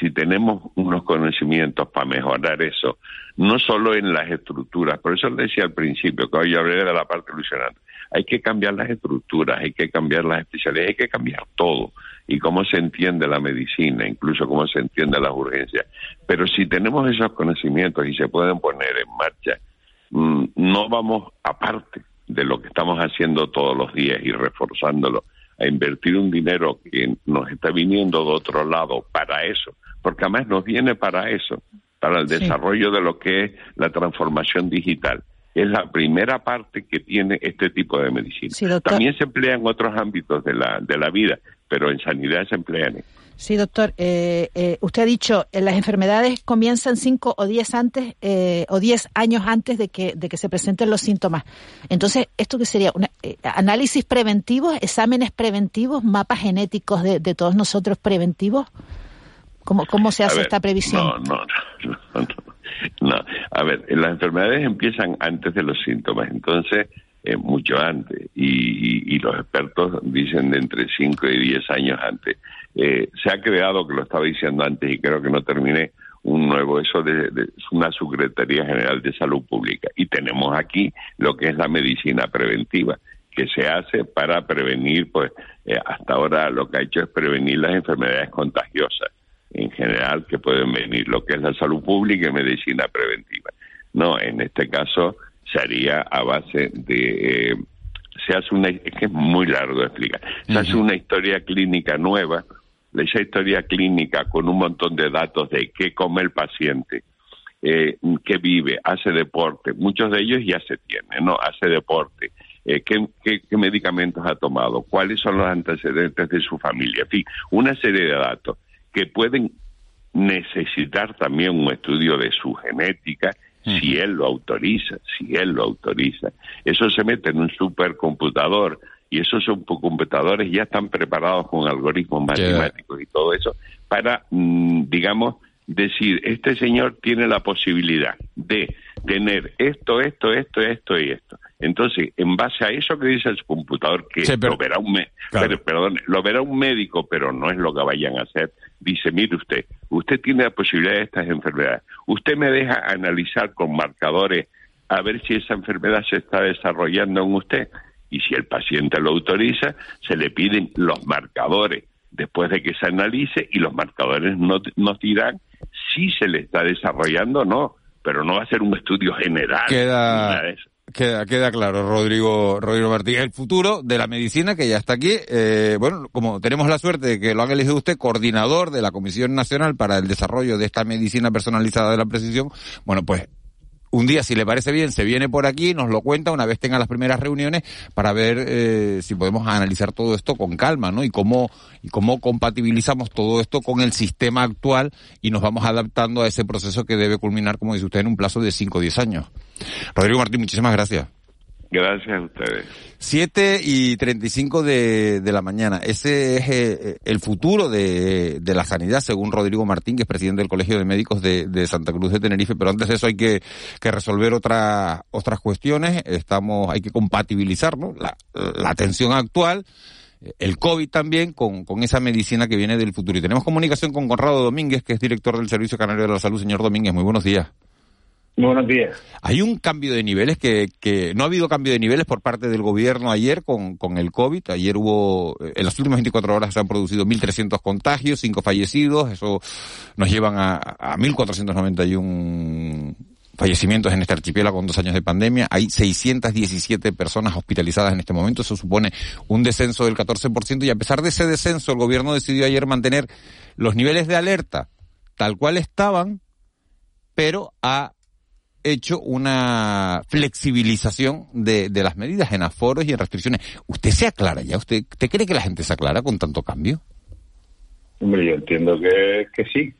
Si tenemos unos conocimientos para mejorar eso, no solo en las estructuras, por eso le decía al principio, que hoy hablé de la parte ilusionante, hay que cambiar las estructuras, hay que cambiar las especialidades, hay que cambiar todo y cómo se entiende la medicina, incluso cómo se entiende las urgencias. Pero si tenemos esos conocimientos y se pueden poner en marcha, Mm, no vamos, aparte de lo que estamos haciendo todos los días y reforzándolo, a invertir un dinero que nos está viniendo de otro lado para eso, porque además nos viene para eso, para el desarrollo de lo que es la transformación digital. Es la primera parte que tiene este tipo de medicina. También se emplea en otros ámbitos de la, de la vida, pero en sanidad se emplea en Sí, doctor. Eh, eh, usted ha dicho que las enfermedades comienzan cinco o diez antes eh, o diez años antes de que, de que se presenten los síntomas. Entonces, ¿esto qué sería? Una, ¿Análisis preventivos, exámenes preventivos, mapas genéticos de, de todos nosotros preventivos? ¿Cómo, cómo se hace esta previsión? No, no, no, no, a ver, las enfermedades empiezan antes de los síntomas, entonces eh, mucho antes, y, los expertos dicen de entre 5 y 10 años antes. Eh, se ha creado, que lo estaba diciendo antes y creo que no terminé, un nuevo, eso de, una Secretaría General de Salud Pública. Y tenemos aquí lo que es la medicina preventiva, que se hace para prevenir, pues eh, hasta ahora lo que ha hecho es prevenir las enfermedades contagiosas en general que pueden venir, lo que es la salud pública y medicina preventiva. No, en este caso se haría a base de... Eh, se hace una... es que es muy largo de explicar. Se hace una historia clínica nueva, esa historia clínica con un montón de datos de qué come el paciente, eh, qué vive, hace deporte, muchos de ellos ya se tienen, ¿no? Hace deporte, eh, qué, qué, medicamentos ha tomado, cuáles son los antecedentes de su familia, en fin, una serie de datos que pueden necesitar también un estudio de su genética si él lo autoriza, si él lo autoriza. Eso se mete en un supercomputador y esos supercomputadores ya están preparados con algoritmos matemáticos y todo eso para, mm, digamos, decir, este señor tiene la posibilidad de tener esto, esto, esto, esto y esto. Entonces, en base a eso que dice el computador, que lo, verá un perdón, lo verá un médico, pero no es lo que vayan a hacer, dice, mire usted, usted tiene la posibilidad de estas enfermedades. Usted me deja analizar con marcadores a ver si esa enfermedad se está desarrollando en usted. Y si el paciente lo autoriza, se le piden los marcadores después de que se analice y los marcadores no, nos dirán si se le está desarrollando o no, pero no va a ser un estudio general. Queda, queda, queda claro, Rodrigo, Rodrigo Martí. El futuro de la medicina que ya está aquí, eh, bueno, como tenemos la suerte de que lo haga elegido usted, coordinador de la Comisión Nacional para el Desarrollo de esta Medicina Personalizada de la Precisión, bueno, pues un día, si le parece bien, se viene por aquí, nos lo cuenta una vez tenga las primeras reuniones para ver eh, si podemos analizar todo esto con calma, ¿no? Y cómo, y cómo compatibilizamos todo esto con el sistema actual y nos vamos adaptando a ese proceso que debe culminar, como dice usted, en un plazo de 5 o 10 años. Rodrigo Martín, muchísimas gracias. Gracias a ustedes. 7 y 35 de, de la mañana. Ese es eh, el futuro de, de, la sanidad, según Rodrigo Martín, que es presidente del Colegio de Médicos de, de Santa Cruz de Tenerife. Pero antes de eso hay que, que resolver otra, otras cuestiones. Estamos, hay que compatibilizar la, la atención actual el COVID también con, con, esa medicina que viene del futuro. Y tenemos comunicación con Conrado Domínguez, que es director del Servicio Canario de la Salud. Señor Domínguez, muy buenos días. Buenos días. Hay un cambio de niveles que, que no ha habido cambio de niveles por parte del gobierno ayer con, con el COVID. Ayer hubo, eh, en las últimas 24 horas se han producido 1.300 contagios, 5 fallecidos. Eso nos llevan a, a 1.491 fallecimientos en este archipiélago con dos años de pandemia. Hay 617 personas hospitalizadas en este momento. Eso supone un descenso del 14%. Y a pesar de ese descenso, el gobierno decidió ayer mantener los niveles de alerta tal cual estaban, pero a hecho una flexibilización de, de las medidas en aforos y en restricciones. ¿Usted se aclara ya? ¿Usted, ¿Usted cree que la gente se aclara con tanto cambio? Hombre, yo entiendo que, que sí.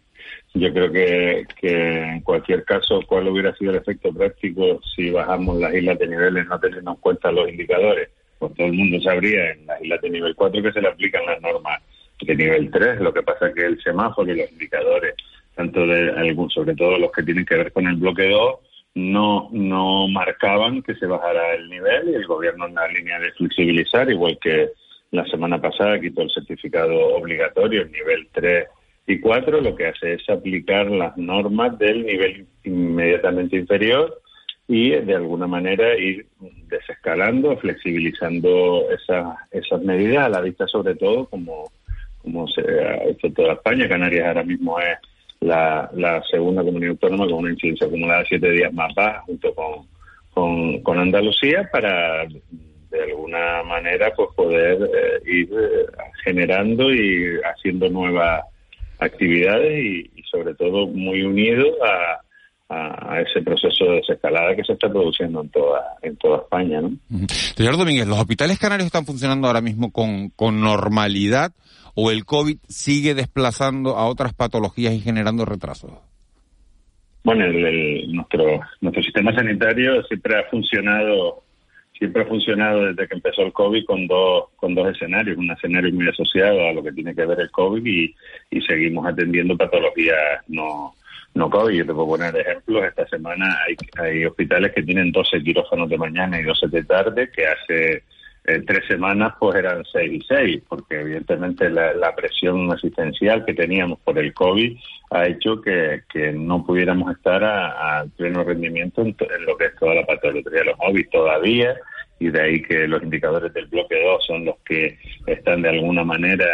Yo creo que, que en cualquier caso, ¿cuál hubiera sido el efecto práctico si bajamos las islas de niveles no teniendo en cuenta los indicadores? Pues todo el mundo sabría en las islas de nivel 4 que se le aplican las normas de nivel 3. Lo que pasa es que el semáforo y los indicadores, tanto de algún, sobre todo los que tienen que ver con el bloque 2, no, no marcaban que se bajara el nivel y el gobierno en la línea de flexibilizar, igual que la semana pasada quitó el certificado obligatorio, el nivel 3 y 4, lo que hace es aplicar las normas del nivel inmediatamente inferior y de alguna manera ir desescalando, flexibilizando esas, esas medidas a la vista sobre todo como, como se ha hecho toda España. Canarias ahora mismo es la, la segunda comunidad autónoma con una incidencia acumulada siete días más baja junto con, con, Andalucía para de alguna manera pues poder eh, ir eh, generando y haciendo nuevas actividades y, sobre todo muy unido a, a, ese proceso de desescalada que se está produciendo en toda en toda España ¿no? Señor Domínguez, ¿los hospitales canarios están funcionando ahora mismo con, con normalidad o el COVID sigue desplazando a otras patologías y generando retrasos? Bueno, el, nuestro nuestro sistema sanitario siempre ha funcionado siempre ha funcionado desde que empezó el COVID con dos con dos escenarios, un escenario muy asociado a lo que tiene que ver el COVID y, y seguimos atendiendo patologías no no COVID. Yo te puedo poner ejemplos. Esta semana hay, hay hospitales que tienen 12 quirófanos de mañana y 12 de tarde, que hace en tres semanas pues eran seis y seis, porque evidentemente la, presión asistencial que teníamos por el COVID ha hecho que, no pudiéramos estar a, pleno rendimiento en, lo que es toda la patología de los móviles. Todavía y de ahí que los indicadores del bloque 2 son los que están de alguna manera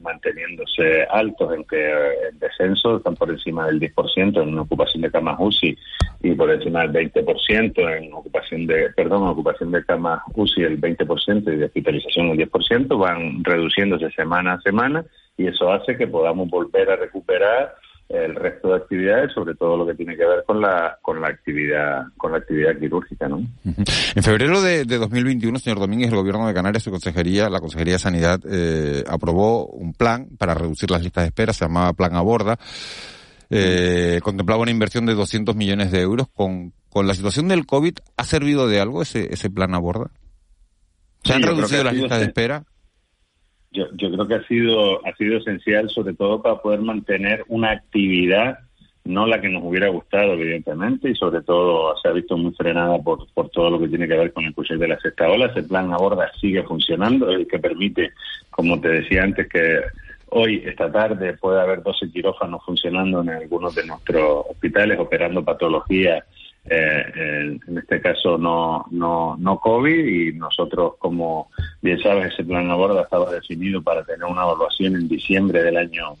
manteniéndose altos en que el descenso están por encima del 10% en ocupación de camas UCI y por encima del 20% en ocupación de perdón ocupación de camas UCI el 20% y de hospitalización el 10% van reduciéndose semana a semana y eso hace que podamos volver a recuperar el resto de actividades, sobre todo lo que tiene que ver con la con la actividad con la actividad quirúrgica, ¿no? En febrero de, 2021, señor Domínguez, el Gobierno de Canarias, su consejería, la Consejería de Sanidad, eh, aprobó un plan para reducir las listas de espera, se llamaba Plan Aborda. Eh, contemplaba una inversión de 200 millones de euros. Con, con la situación del COVID, ¿ha servido de algo ese, ese plan Aborda? ¿Se han reducido las listas de espera? Yo, yo creo que ha sido, ha sido esencial, sobre todo para poder mantener una actividad, no la que nos hubiera gustado, evidentemente, y sobre todo se ha visto muy frenada por, por todo lo que tiene que ver con el proyecto de la sexta ola. Ese plan aborda sigue funcionando, el que permite, como te decía antes, que hoy, esta tarde, puede haber 12 quirófanos funcionando en algunos de nuestros hospitales, operando patologías eh, en este caso no, no, no COVID y nosotros, como bien sabes, ese plan aborda estaba definido para tener una evaluación en diciembre del año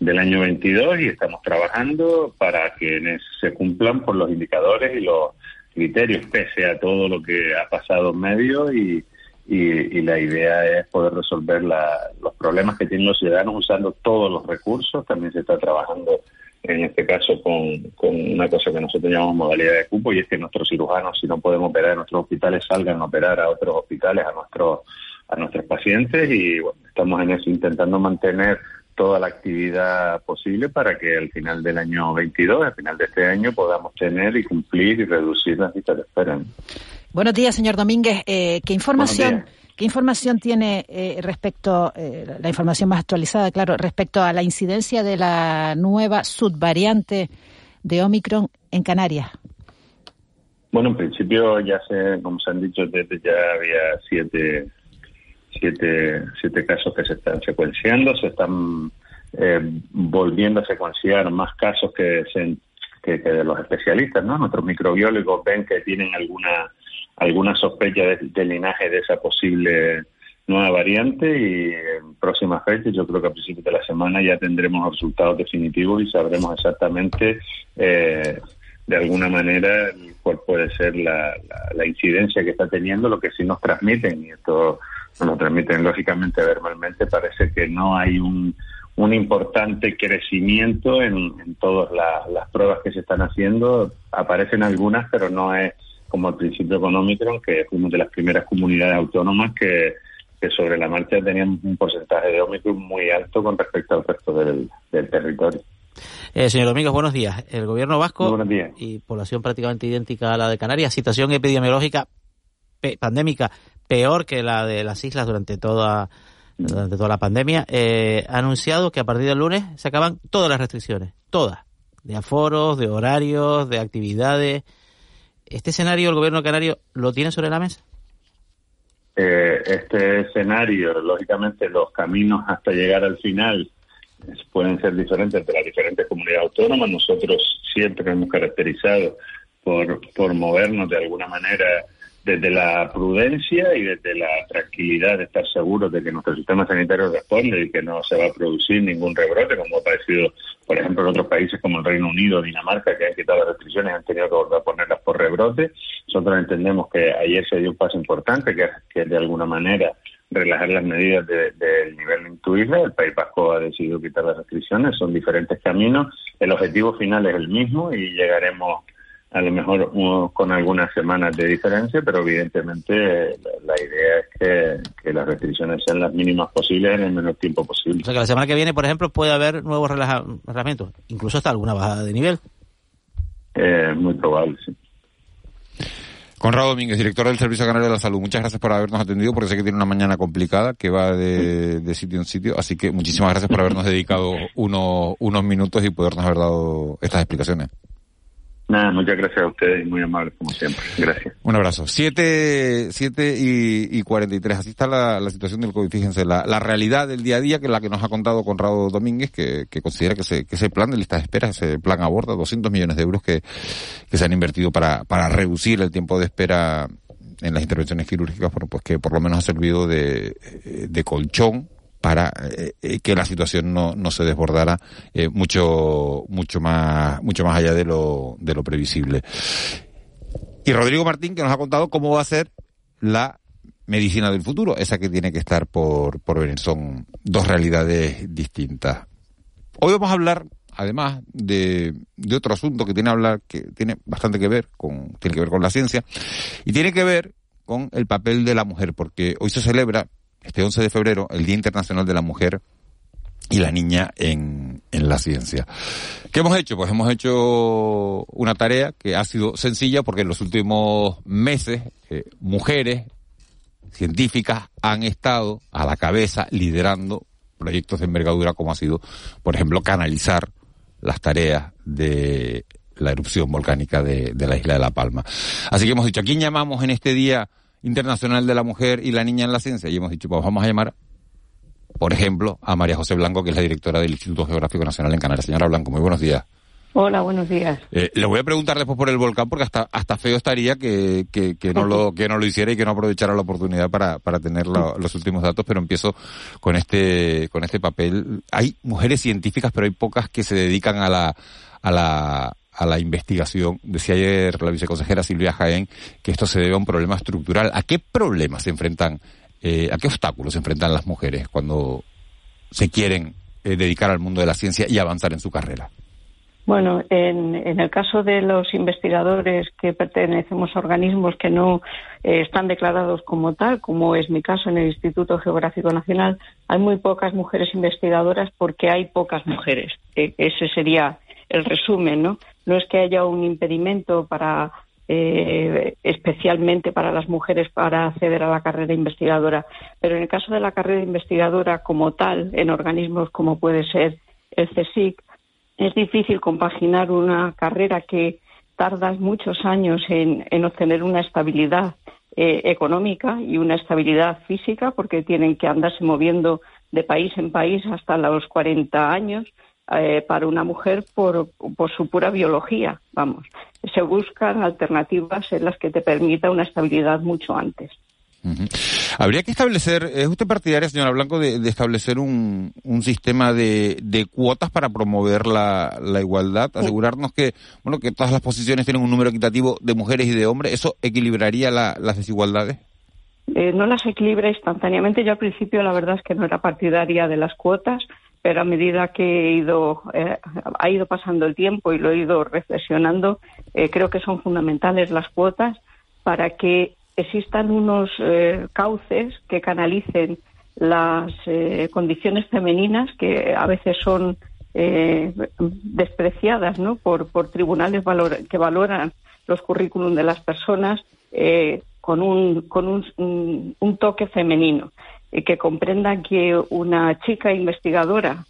del año 22 y estamos trabajando para que se cumplan por los indicadores y los criterios pese a todo lo que ha pasado en medio y, y, la idea es poder resolver los problemas que tienen los ciudadanos usando todos los recursos. También se está trabajando en este caso con, con, una cosa que nosotros llamamos modalidad de cupo y es que nuestros cirujanos si no podemos operar en nuestros hospitales salgan a operar a otros hospitales a nuestros a nuestros pacientes y bueno, estamos en eso intentando mantener toda la actividad posible para que al final del año 22, al final de este año, podamos tener y cumplir y reducir las listas de espera. Buenos días, señor Domínguez. Eh, ¿Qué información? ¿Qué información tiene eh, respecto, eh, la información más actualizada, claro, respecto a la incidencia de la nueva subvariante de Omicron en Canarias? Bueno, en principio ya se, como se han dicho, desde ya había siete, siete, siete casos que se están secuenciando, se están eh, volviendo a secuenciar más casos que, que, que de los especialistas, ¿no? Nuestros microbiólogos ven que tienen alguna alguna sospecha del linaje de esa posible nueva variante y en próximas fechas, yo creo que a principios de la semana ya tendremos resultados definitivos y sabremos exactamente eh, de alguna manera cuál puede ser la, incidencia que está teniendo, lo que sí nos transmiten, y esto nos transmiten lógicamente verbalmente, parece que no hay un, un importante crecimiento en, en todas las pruebas que se están haciendo, aparecen algunas, pero no es como al principio con Omicron, que fuimos de las primeras comunidades autónomas que, sobre la marcha tenían un porcentaje de Omicron muy alto con respecto al resto del, territorio. Eh, señor Domingos, buenos días. El gobierno vasco y población prácticamente idéntica a la de Canarias, situación epidemiológica pandémica peor que la de las islas durante toda durante toda la pandemia, eh, ha anunciado que a partir del lunes se acaban todas las restricciones, todas, de aforos, de horarios, de actividades. ¿Este escenario el gobierno canario lo tiene sobre la mesa? Eh, este escenario, lógicamente, los caminos hasta llegar al final pueden ser diferentes entre las diferentes comunidades autónomas. Nosotros siempre hemos caracterizado por, por movernos de alguna manera desde la prudencia y desde la tranquilidad de estar seguros de que nuestro sistema sanitario responde y que no se va a producir ningún rebrote, como ha parecido, por ejemplo, en otros países como el Reino Unido o Dinamarca, que han quitado las restricciones y han tenido que volver a ponerlas por rebrote. Nosotros entendemos que ayer se dio un paso importante, que, que de alguna manera relajar las medidas del nivel de tu El País Vasco ha decidido quitar las restricciones, son diferentes caminos. El objetivo final es el mismo y llegaremos a lo mejor con algunas semanas de diferencia, pero evidentemente la, idea es que, las restricciones sean las mínimas posibles en el menor tiempo posible. O sea que la semana que viene, por ejemplo, puede haber nuevos relajamientos, incluso hasta alguna bajada de nivel. Eh, muy probable, sí. Conrado Domínguez, director del Servicio Canario de la Salud, muchas gracias por habernos atendido, porque sé que tiene una mañana complicada, que va de, de sitio en sitio, así que muchísimas gracias por habernos dedicado unos, unos minutos y podernos haber dado estas explicaciones. Nada, muchas gracias a ustedes, muy amables como siempre. Gracias. Un abrazo. Siete, siete y, y 43. Así está la, situación del COVID. Fíjense, la, la realidad del día a día, que es la que nos ha contado Conrado Domínguez, que, que considera que ese, que ese plan de lista de espera, ese plan aborda 200 millones de euros que, que se han invertido para, para reducir el tiempo de espera en las intervenciones quirúrgicas, bueno, pues que por lo menos ha servido de, de colchón para eh, que la situación no, no se desbordara eh, mucho mucho más mucho más allá de lo de lo previsible. Y Rodrigo Martín que nos ha contado cómo va a ser la medicina del futuro, esa que tiene que estar por por venir. Son dos realidades distintas. Hoy vamos a hablar además de, de otro asunto que tiene hablar que tiene bastante que ver con tiene que ver con la ciencia y tiene que ver con el papel de la mujer porque hoy se celebra este 11 de febrero, el Día Internacional de la Mujer y la Niña en, en la Ciencia. ¿Qué hemos hecho? Pues hemos hecho una tarea que ha sido sencilla porque en los últimos meses eh, mujeres científicas han estado a la cabeza liderando proyectos de envergadura como ha sido, por ejemplo, canalizar las tareas de la erupción volcánica de, de la isla de La Palma. Así que hemos dicho, ¿a quién llamamos en este día Internacional de la Mujer y la Niña en la Ciencia? Y hemos dicho, pues vamos a llamar, por ejemplo, a María José Blanco, que es la directora del Instituto Geográfico Nacional en Canarias. Señora Blanco, muy buenos días. Hola, buenos días. Eh, le voy a preguntar después por el volcán porque hasta hasta feo estaría que, que, que no lo que no lo hiciera y que no aprovechara la oportunidad para, para tener la, los últimos datos, pero empiezo con este con este papel. Hay mujeres científicas, pero hay pocas que se dedican a la a la a la investigación. Decía ayer la viceconsejera Silvia Jaén que esto se debe a un problema estructural. ¿A qué problemas se enfrentan, eh, a qué obstáculos se enfrentan las mujeres cuando se quieren eh, dedicar al mundo de la ciencia y avanzar en su carrera? Bueno, en, en, el caso de los investigadores que pertenecemos a organismos que no eh, están declarados como tal, como es mi caso en el Instituto Geográfico Nacional, hay muy pocas mujeres investigadoras porque hay pocas mujeres. E, ese sería el resumen, ¿no? No es que haya un impedimento para eh, especialmente para las mujeres para acceder a la carrera investigadora, pero en el caso de la carrera investigadora como tal, en organismos como puede ser el CSIC, es difícil compaginar una carrera que tardas muchos años en, en obtener una estabilidad eh, económica y una estabilidad física, porque tienen que andarse moviendo de país en país hasta los 40 años eh, para una mujer por, por su pura biología. Vamos, se buscan alternativas en las que te permita una estabilidad mucho antes. Uh -huh. Habría que establecer, ¿es usted partidaria, señora Blanco, de, de establecer un, un sistema de, de, cuotas para promover la, la igualdad? Asegurarnos que, bueno, que todas las posiciones tienen un número equitativo de mujeres y de hombres. ¿Eso equilibraría la, las desigualdades? Eh, no las equilibra instantáneamente. Yo al principio la verdad es que no era partidaria de las cuotas, pero a medida que he ido, eh, ha ido pasando el tiempo y lo he ido reflexionando, eh, creo que son fundamentales las cuotas para que existan unos eh, cauces que canalicen las eh, condiciones femeninas que a veces son despreciadas ¿no? por, por tribunales que valoran los currículum de las personas con, un, con un, toque femenino que comprendan que una chica investigadora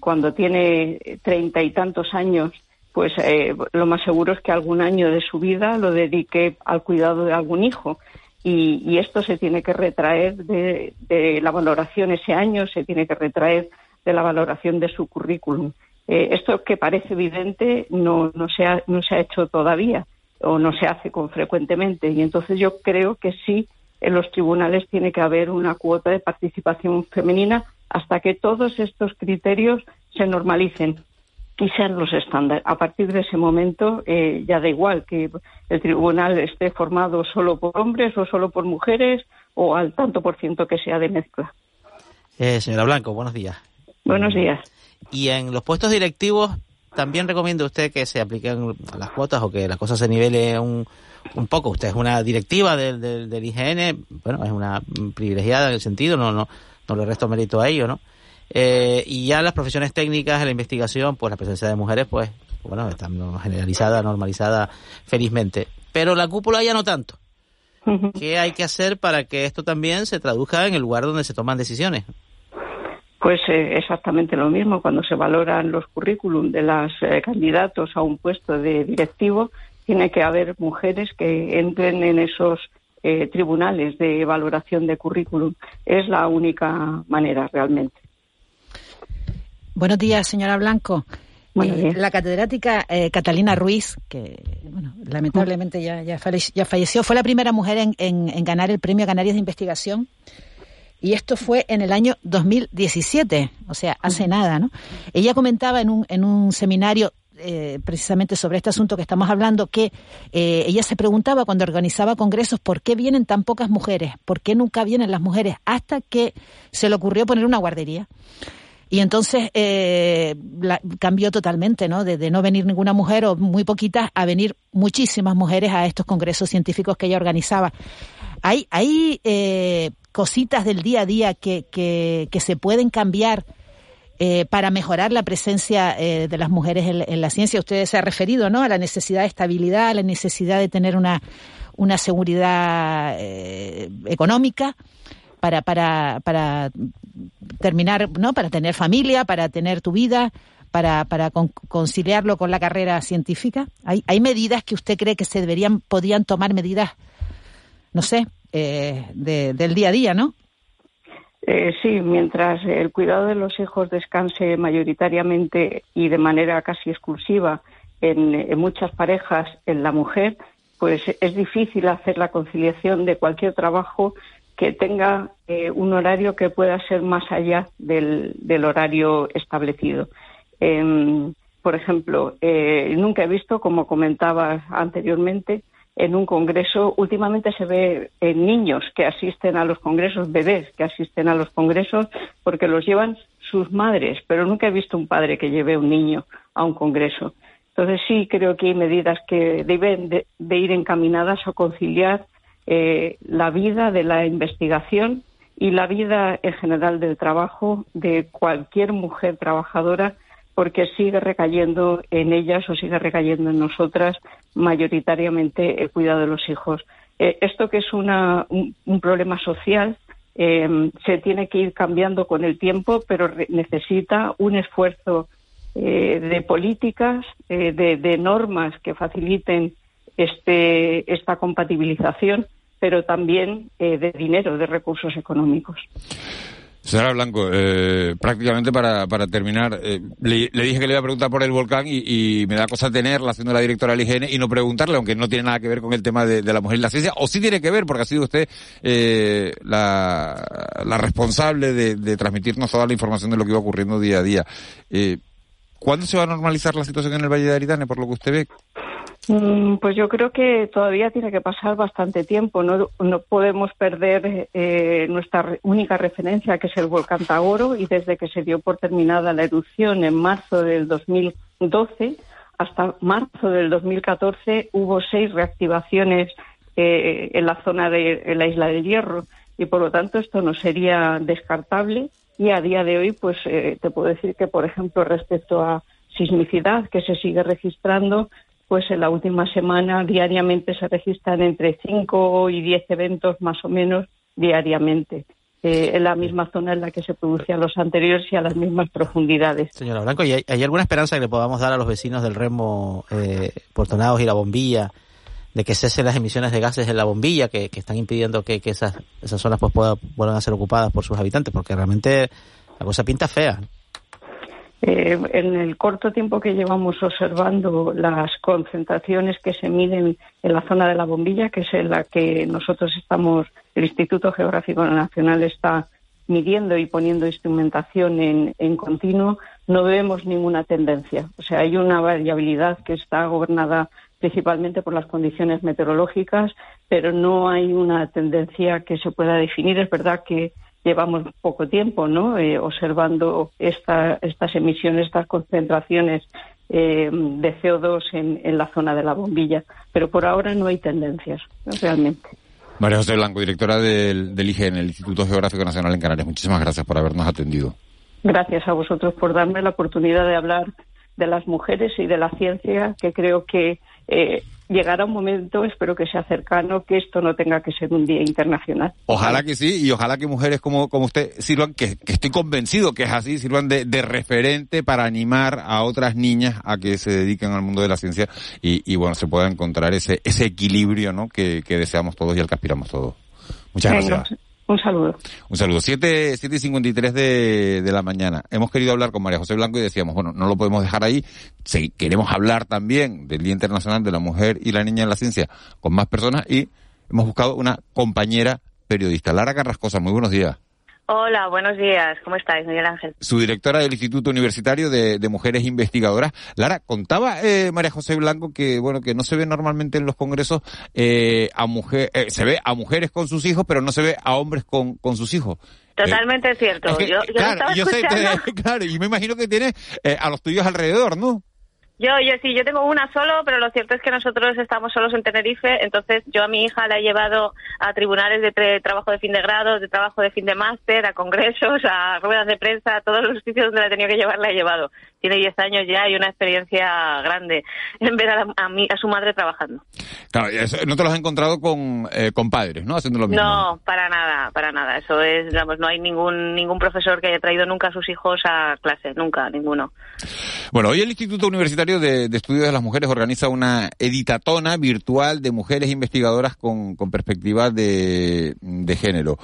cuando tiene treinta y tantos años pues eh, lo más seguro es que algún año de su vida lo dedique al cuidado de algún hijo. Y, esto se tiene que retraer de, de, la valoración ese año, se tiene que retraer de la valoración de su currículum. Eh, esto que parece evidente no, no, se ha, no se ha hecho todavía o no se hace con frecuentemente. Y entonces yo creo que sí en los tribunales tiene que haber una cuota de participación femenina hasta que todos estos criterios se normalicen y sean los estándares. A partir de ese momento eh, ya da igual que el tribunal esté formado solo por hombres o solo por mujeres o al tanto por ciento que sea de mezcla. Eh, señora Blanco, buenos días. Buenos días. Y en los puestos directivos, ¿también recomienda usted que se apliquen las cuotas o que la cosa se nivele un, un poco? Usted es una directiva del, del, del IGN, bueno, es una privilegiada en el sentido, no, no, no le resto mérito a ello, ¿no? Eh, y ya las profesiones técnicas, en la investigación, pues la presencia de mujeres, pues, bueno, está generalizada, normalizada felizmente. pero la cúpula ya no tanto. ¿Qué hay que hacer para que esto también se traduzca en el lugar donde se toman decisiones? Pues eh, exactamente lo mismo. Cuando se valoran los currículum de los eh, candidatos a un puesto de directivo, tiene que haber mujeres que entren en esos eh, tribunales de valoración de currículum. Es la única manera realmente. Buenos días, señora Blanco. Eh, la catedrática eh, Catalina Ruiz, que bueno, lamentablemente ya, ya, falleció, fue la primera mujer en, en, ganar el premio Canarias de Investigación. Y esto fue en el año 2017, o sea, hace nada, ¿no? Ella comentaba en un, en un seminario eh, precisamente sobre este asunto que estamos hablando, que ella se preguntaba cuando organizaba congresos por qué vienen tan pocas mujeres, por qué nunca vienen las mujeres, hasta que se le ocurrió poner una guardería. Y entonces eh, cambió totalmente, ¿no? De, no venir ninguna mujer o muy poquitas a venir muchísimas mujeres a estos congresos científicos que ella organizaba. Hay, hay eh, cositas del día a día que, que, se pueden cambiar eh, para mejorar la presencia eh, de las mujeres en, la ciencia. Usted se ha referido, ¿no? A la necesidad de estabilidad, a la necesidad de tener una, una seguridad eh, económica para, para, para terminar, ¿no? Para tener familia, para tener tu vida, para, para conciliarlo con la carrera científica? ¿Hay, ¿Hay medidas que usted cree que se deberían, podrían tomar medidas, no sé, eh, del día a día, no? Eh, sí, mientras el cuidado de los hijos descanse mayoritariamente y de manera casi exclusiva en, en, muchas parejas en la mujer, pues es difícil hacer la conciliación de cualquier trabajo que tenga eh, un horario que pueda ser más allá del, horario establecido. Em, por ejemplo, eh, nunca he visto, como comentaba anteriormente, en un congreso, últimamente se ve en niños que asisten a los congresos, bebés que asisten a los congresos, porque los llevan sus madres, pero nunca he visto un padre que lleve un niño a un congreso. Entonces sí creo que hay medidas que deben de ir encaminadas a conciliar eh, la vida de la investigación y la vida en general del trabajo de cualquier mujer trabajadora porque sigue recayendo en ellas o sigue recayendo en nosotras mayoritariamente el cuidado de los hijos. Eh, esto que es una, un, problema social eh, se tiene que ir cambiando con el tiempo, pero necesita un esfuerzo de políticas, de, de normas que faciliten este, esta compatibilización, pero también eh, de dinero, de recursos económicos. Señora Blanco, eh, prácticamente para, para terminar, eh, le, dije que le iba a preguntar por el volcán y, me da cosa tenerla siendo la directora del IGN y no preguntarle, aunque no tiene nada que ver con el tema de, la mujer y la ciencia, o sí tiene que ver, porque ha sido usted la, la responsable de, de, transmitirnos toda la información de lo que iba ocurriendo día a día. ¿Cuándo se va a normalizar la situación en el Valle de Aridane, por lo que usted ve? Mm, pues yo creo que todavía tiene que pasar bastante tiempo. No, no podemos perder eh, nuestra única referencia, que es el volcán Tagoro, y desde que se dio por terminada la erupción en marzo del 2012 hasta marzo del 2014 hubo seis reactivaciones eh, en la zona de la isla de Hierro y por lo tanto esto no sería descartable y a día de hoy pues eh, te puedo decir que por ejemplo respecto a sismicidad que se sigue registrando pues en la última semana diariamente se registran entre 5 y 10 eventos más o menos diariamente. Eh, en la misma zona en la que se producían los anteriores y a las mismas profundidades. Señora Blanco, ¿y hay, alguna esperanza que le podamos dar a los vecinos del Remo, eh, Portonados y La Bombilla, de que cesen las emisiones de gases en La Bombilla, que, están impidiendo que, esas, esas zonas pues vuelvan a ser ocupadas por sus habitantes? Porque realmente la cosa pinta fea. Eh, en el corto tiempo que llevamos observando las concentraciones que se miden en la zona de la bombilla, que es en la que nosotros estamos, el Instituto Geográfico Nacional está midiendo y poniendo instrumentación en, en continuo, no vemos ninguna tendencia. O sea, hay una variabilidad que está gobernada principalmente por las condiciones meteorológicas, pero no hay una tendencia que se pueda definir. Es verdad que llevamos poco tiempo ¿no? Eh, observando esta, estas emisiones, estas concentraciones eh, de CO2 en, en, la zona de la bombilla, pero por ahora no hay tendencias, realmente. María José Blanco, directora del, del IGN, el Instituto Geográfico Nacional en Canarias. Muchísimas gracias por habernos atendido. Gracias a vosotros por darme la oportunidad de hablar de las mujeres y de la ciencia, que creo que eh, llegará un momento, espero que sea cercano, que esto no tenga que ser un día internacional. Ojalá que sí, y ojalá que mujeres como, como usted sirvan, que, estoy convencido que es así, sirvan de, referente para animar a otras niñas a que se dediquen al mundo de la ciencia y, y bueno, se pueda encontrar ese, ese equilibrio ¿no? que, que deseamos todos y al que aspiramos todos. Muchas gracias. Un saludo. Un saludo. 7, siete y 53 de, de la mañana. Hemos querido hablar con María José Blanco y decíamos, bueno, no lo podemos dejar ahí. Si queremos hablar también del Día Internacional de la Mujer y la Niña en la Ciencia con más personas y hemos buscado una compañera periodista. Lara Carrascosa, muy buenos días. Hola, buenos días. ¿Cómo estáis, Miguel Ángel? Su directora del Instituto Universitario de, Mujeres Investigadoras. Lara, contaba eh, María José Blanco que, bueno, que no se ve normalmente en los congresos eh, a mujer, eh, se ve a mujeres con sus hijos, pero no se ve a hombres con, con sus hijos. Totalmente cierto. yo, claro, yo sé, claro, y me imagino que tiene a los tuyos alrededor, ¿no? Yo, yo sí, yo tengo una solo, pero lo cierto es que nosotros estamos solos en Tenerife, entonces yo a mi hija la he llevado a tribunales de trabajo de fin de grado, de trabajo de fin de máster, a congresos, a ruedas de prensa, a todos los sitios donde la he tenido que llevar la he llevado. Tiene 10 años ya y una experiencia grande en ver a, a, a su madre trabajando. Claro, no te lo has encontrado con, eh, con padres, ¿no? Haciendo lo mismo. No, para nada, para nada. Eso es, digamos, no hay ningún, ningún profesor que haya traído nunca a sus hijos a clase, nunca, ninguno. Bueno, hoy el Instituto Universitario de, Estudios de las Mujeres organiza una editatona virtual de mujeres investigadoras con, con perspectiva de, de, género.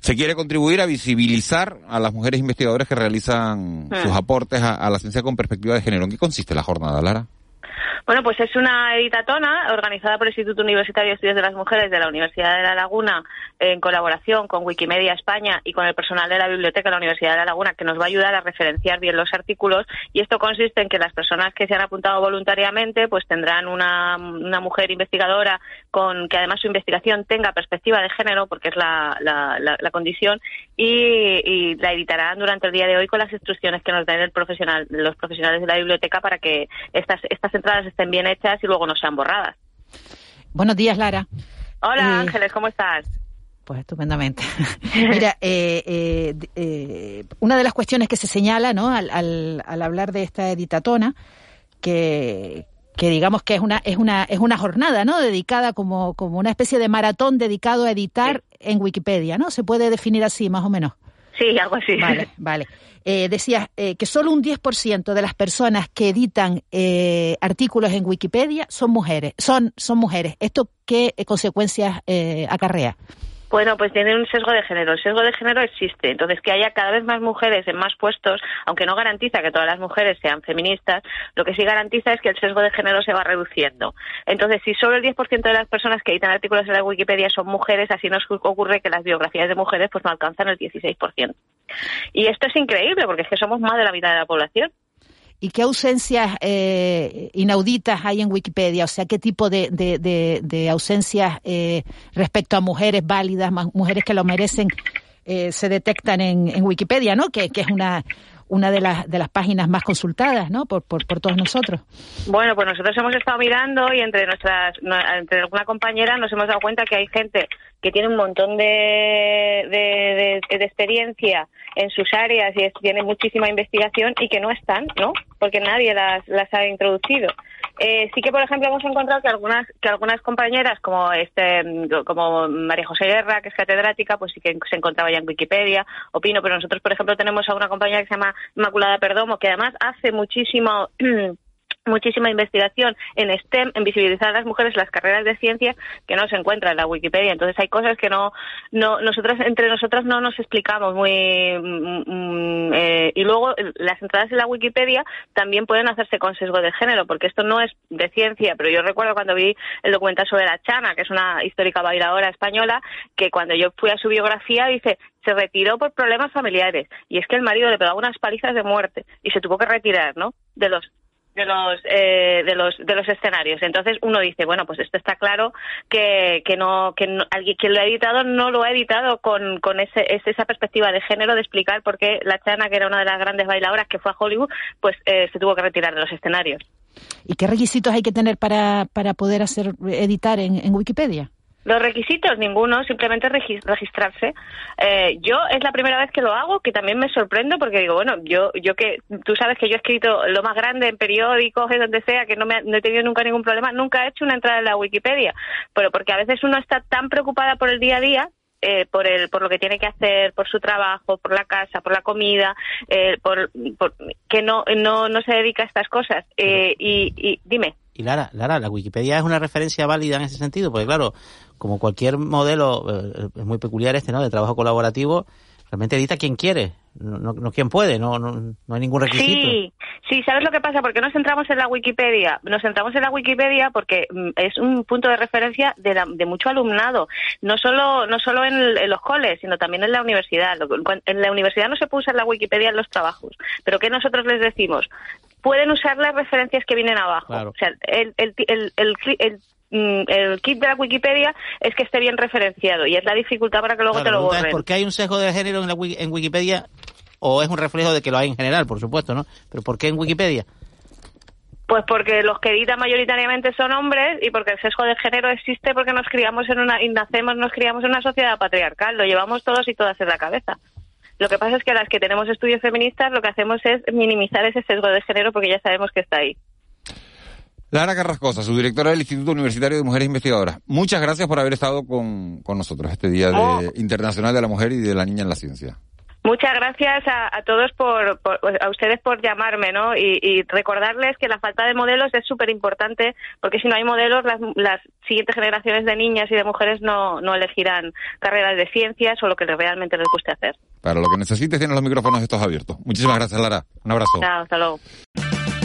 Se quiere contribuir a visibilizar a las mujeres investigadoras que realizan hmm. sus aportes a, a la ciencia con perspectiva de género. ¿En qué consiste la jornada, Lara? Bueno, pues es una editatona organizada por el Instituto Universitario de Estudios de las Mujeres de la Universidad de La Laguna en colaboración con Wikimedia España y con el personal de la biblioteca de la Universidad de La Laguna que nos va a ayudar a referenciar bien los artículos. Y esto consiste en que las personas que se han apuntado voluntariamente pues tendrán una, una mujer investigadora con que además su investigación tenga perspectiva de género porque es la, la, la, condición y, y, la editarán durante el día de hoy con las instrucciones que nos den el profesional, los profesionales de la biblioteca para que estas, estas entradas estén bien hechas y luego no sean borradas. Buenos días, Lara. Hola, eh, Ángeles, ¿cómo estás? Pues estupendamente. Mira, eh, eh, eh, una de las cuestiones que se señala ¿no? al, al, al hablar de esta editatona, que, que digamos que es una es una es una jornada no dedicada como como una especie de maratón dedicado a editar en Wikipedia no se puede definir así más o menos sí algo así vale vale eh, decías eh, que solo un 10% de las personas que editan eh, artículos en Wikipedia son mujeres. Son, son mujeres. ¿Esto qué consecuencias acarrea? Bueno, pues tiene un sesgo de género. El sesgo de género existe. Entonces, que haya cada vez más mujeres en más puestos, aunque no garantiza que todas las mujeres sean feministas, lo que sí garantiza es que el sesgo de género se va reduciendo. Entonces, si solo el 10% de las personas que editan artículos en la Wikipedia son mujeres, así nos ocurre que las biografías de mujeres pues no alcanzan el 16%. Y esto es increíble, porque es que somos más de la mitad de la población. ¿Y qué ausencias eh, inauditas hay en Wikipedia? O sea, ¿qué tipo de, de, ausencias eh, respecto a mujeres válidas, mujeres que lo merecen, eh, se detectan en, en Wikipedia, ¿no? Que, que es una, una de las, de las páginas más consultadas, ¿no? Por, por, por, todos nosotros. Bueno, pues nosotros hemos estado mirando y entre nuestras, entre alguna compañera nos hemos dado cuenta que hay gente que tiene un montón de, de, experiencia en sus áreas y tiene muchísima investigación y que no están, ¿no? Porque nadie las, las ha introducido. Eh, sí que, por ejemplo, hemos encontrado que algunas que algunas compañeras, como este como María José Guerra, que es catedrática, pues sí que se encontraba ya en Wikipedia, opino, pero nosotros, por ejemplo, tenemos a una compañera que se llama Inmaculada Perdomo, que además hace muchísimo muchísima investigación en STEM, en visibilizar a las mujeres las carreras de ciencia que no se encuentran en la Wikipedia. Entonces hay cosas que no, no nosotras entre nosotras no nos explicamos muy mm, mm, eh, y luego las entradas en la Wikipedia también pueden hacerse con sesgo de género, porque esto no es de ciencia, pero yo recuerdo cuando vi el documental sobre la Chana, que es una histórica bailadora española, que cuando yo fui a su biografía dice se retiró por problemas familiares y es que el marido le pegaba unas palizas de muerte y se tuvo que retirar, ¿no? De los de los eh, de los de los escenarios. Entonces uno dice bueno pues esto está claro que, que no que alguien quien lo ha editado no lo ha editado con, con ese, esa perspectiva de género de explicar por qué la Chana que era una de las grandes bailadoras que fue a Hollywood pues eh, se tuvo que retirar de los escenarios y qué requisitos hay que tener para para poder hacer editar en, en Wikipedia Los requisitos, ninguno, simplemente registrarse. Eh, yo es la primera vez que lo hago, que también me sorprendo porque digo, bueno, yo, yo que, tú sabes que yo he escrito lo más grande en periódicos, en donde sea, que no, me, no he tenido nunca ningún problema, nunca he hecho una entrada en la Wikipedia, pero porque a veces uno está tan preocupada por el día a día eh, por el por lo que tiene que hacer por su trabajo por la casa por la comida eh, por, que no no no se dedica a estas cosas. Eh, y, y, dime. Y Lara Lara la Wikipedia es una referencia válida en ese sentido porque claro como cualquier modelo, eh, es muy peculiar este, ¿no? De trabajo colaborativo, realmente edita quien quiere, no, no, quien puede, no, no, no, hay ningún requisito. Sí, sí, ¿sabes lo que pasa? Porque nos centramos en la Wikipedia. Nos centramos en la Wikipedia porque mm, es un punto de referencia de, de mucho alumnado, no solo, no solo en, los coles, sino también en la universidad. En la universidad no se puede usar la Wikipedia en los trabajos, pero ¿qué nosotros les decimos? Pueden usar las referencias que vienen abajo. O sea, el, el, el, el Mm, el kit de la Wikipedia es que esté bien referenciado y es la dificultad para que luego te lo borren. ¿Por qué hay un sesgo de género en, la, en Wikipedia? O es un reflejo de que lo hay en general, por supuesto, ¿no? Pero ¿por qué en Wikipedia? Pues porque los que editan mayoritariamente son hombres y porque el sesgo de género existe porque nos criamos en una y nacemos, nos criamos en una sociedad patriarcal, lo llevamos todos y todas en la cabeza. Lo que pasa es que las que tenemos estudios feministas lo que hacemos es minimizar ese sesgo de género porque ya sabemos que está ahí. Lara Carrascosa, su directora del Instituto Universitario de Mujeres Investigadoras. Muchas gracias por haber estado con, nosotros este Día oh. Internacional de la Mujer y de la Niña en la Ciencia. Muchas gracias a, todos por, a ustedes por llamarme, ¿no? Y, recordarles que la falta de modelos es súper importante porque si no hay modelos las, siguientes generaciones de niñas y de mujeres no, no elegirán carreras de ciencias o lo que realmente les guste hacer. Para lo que necesites tienen los micrófonos estos abiertos. Muchísimas gracias, Lara. Un abrazo. Chao, hasta luego.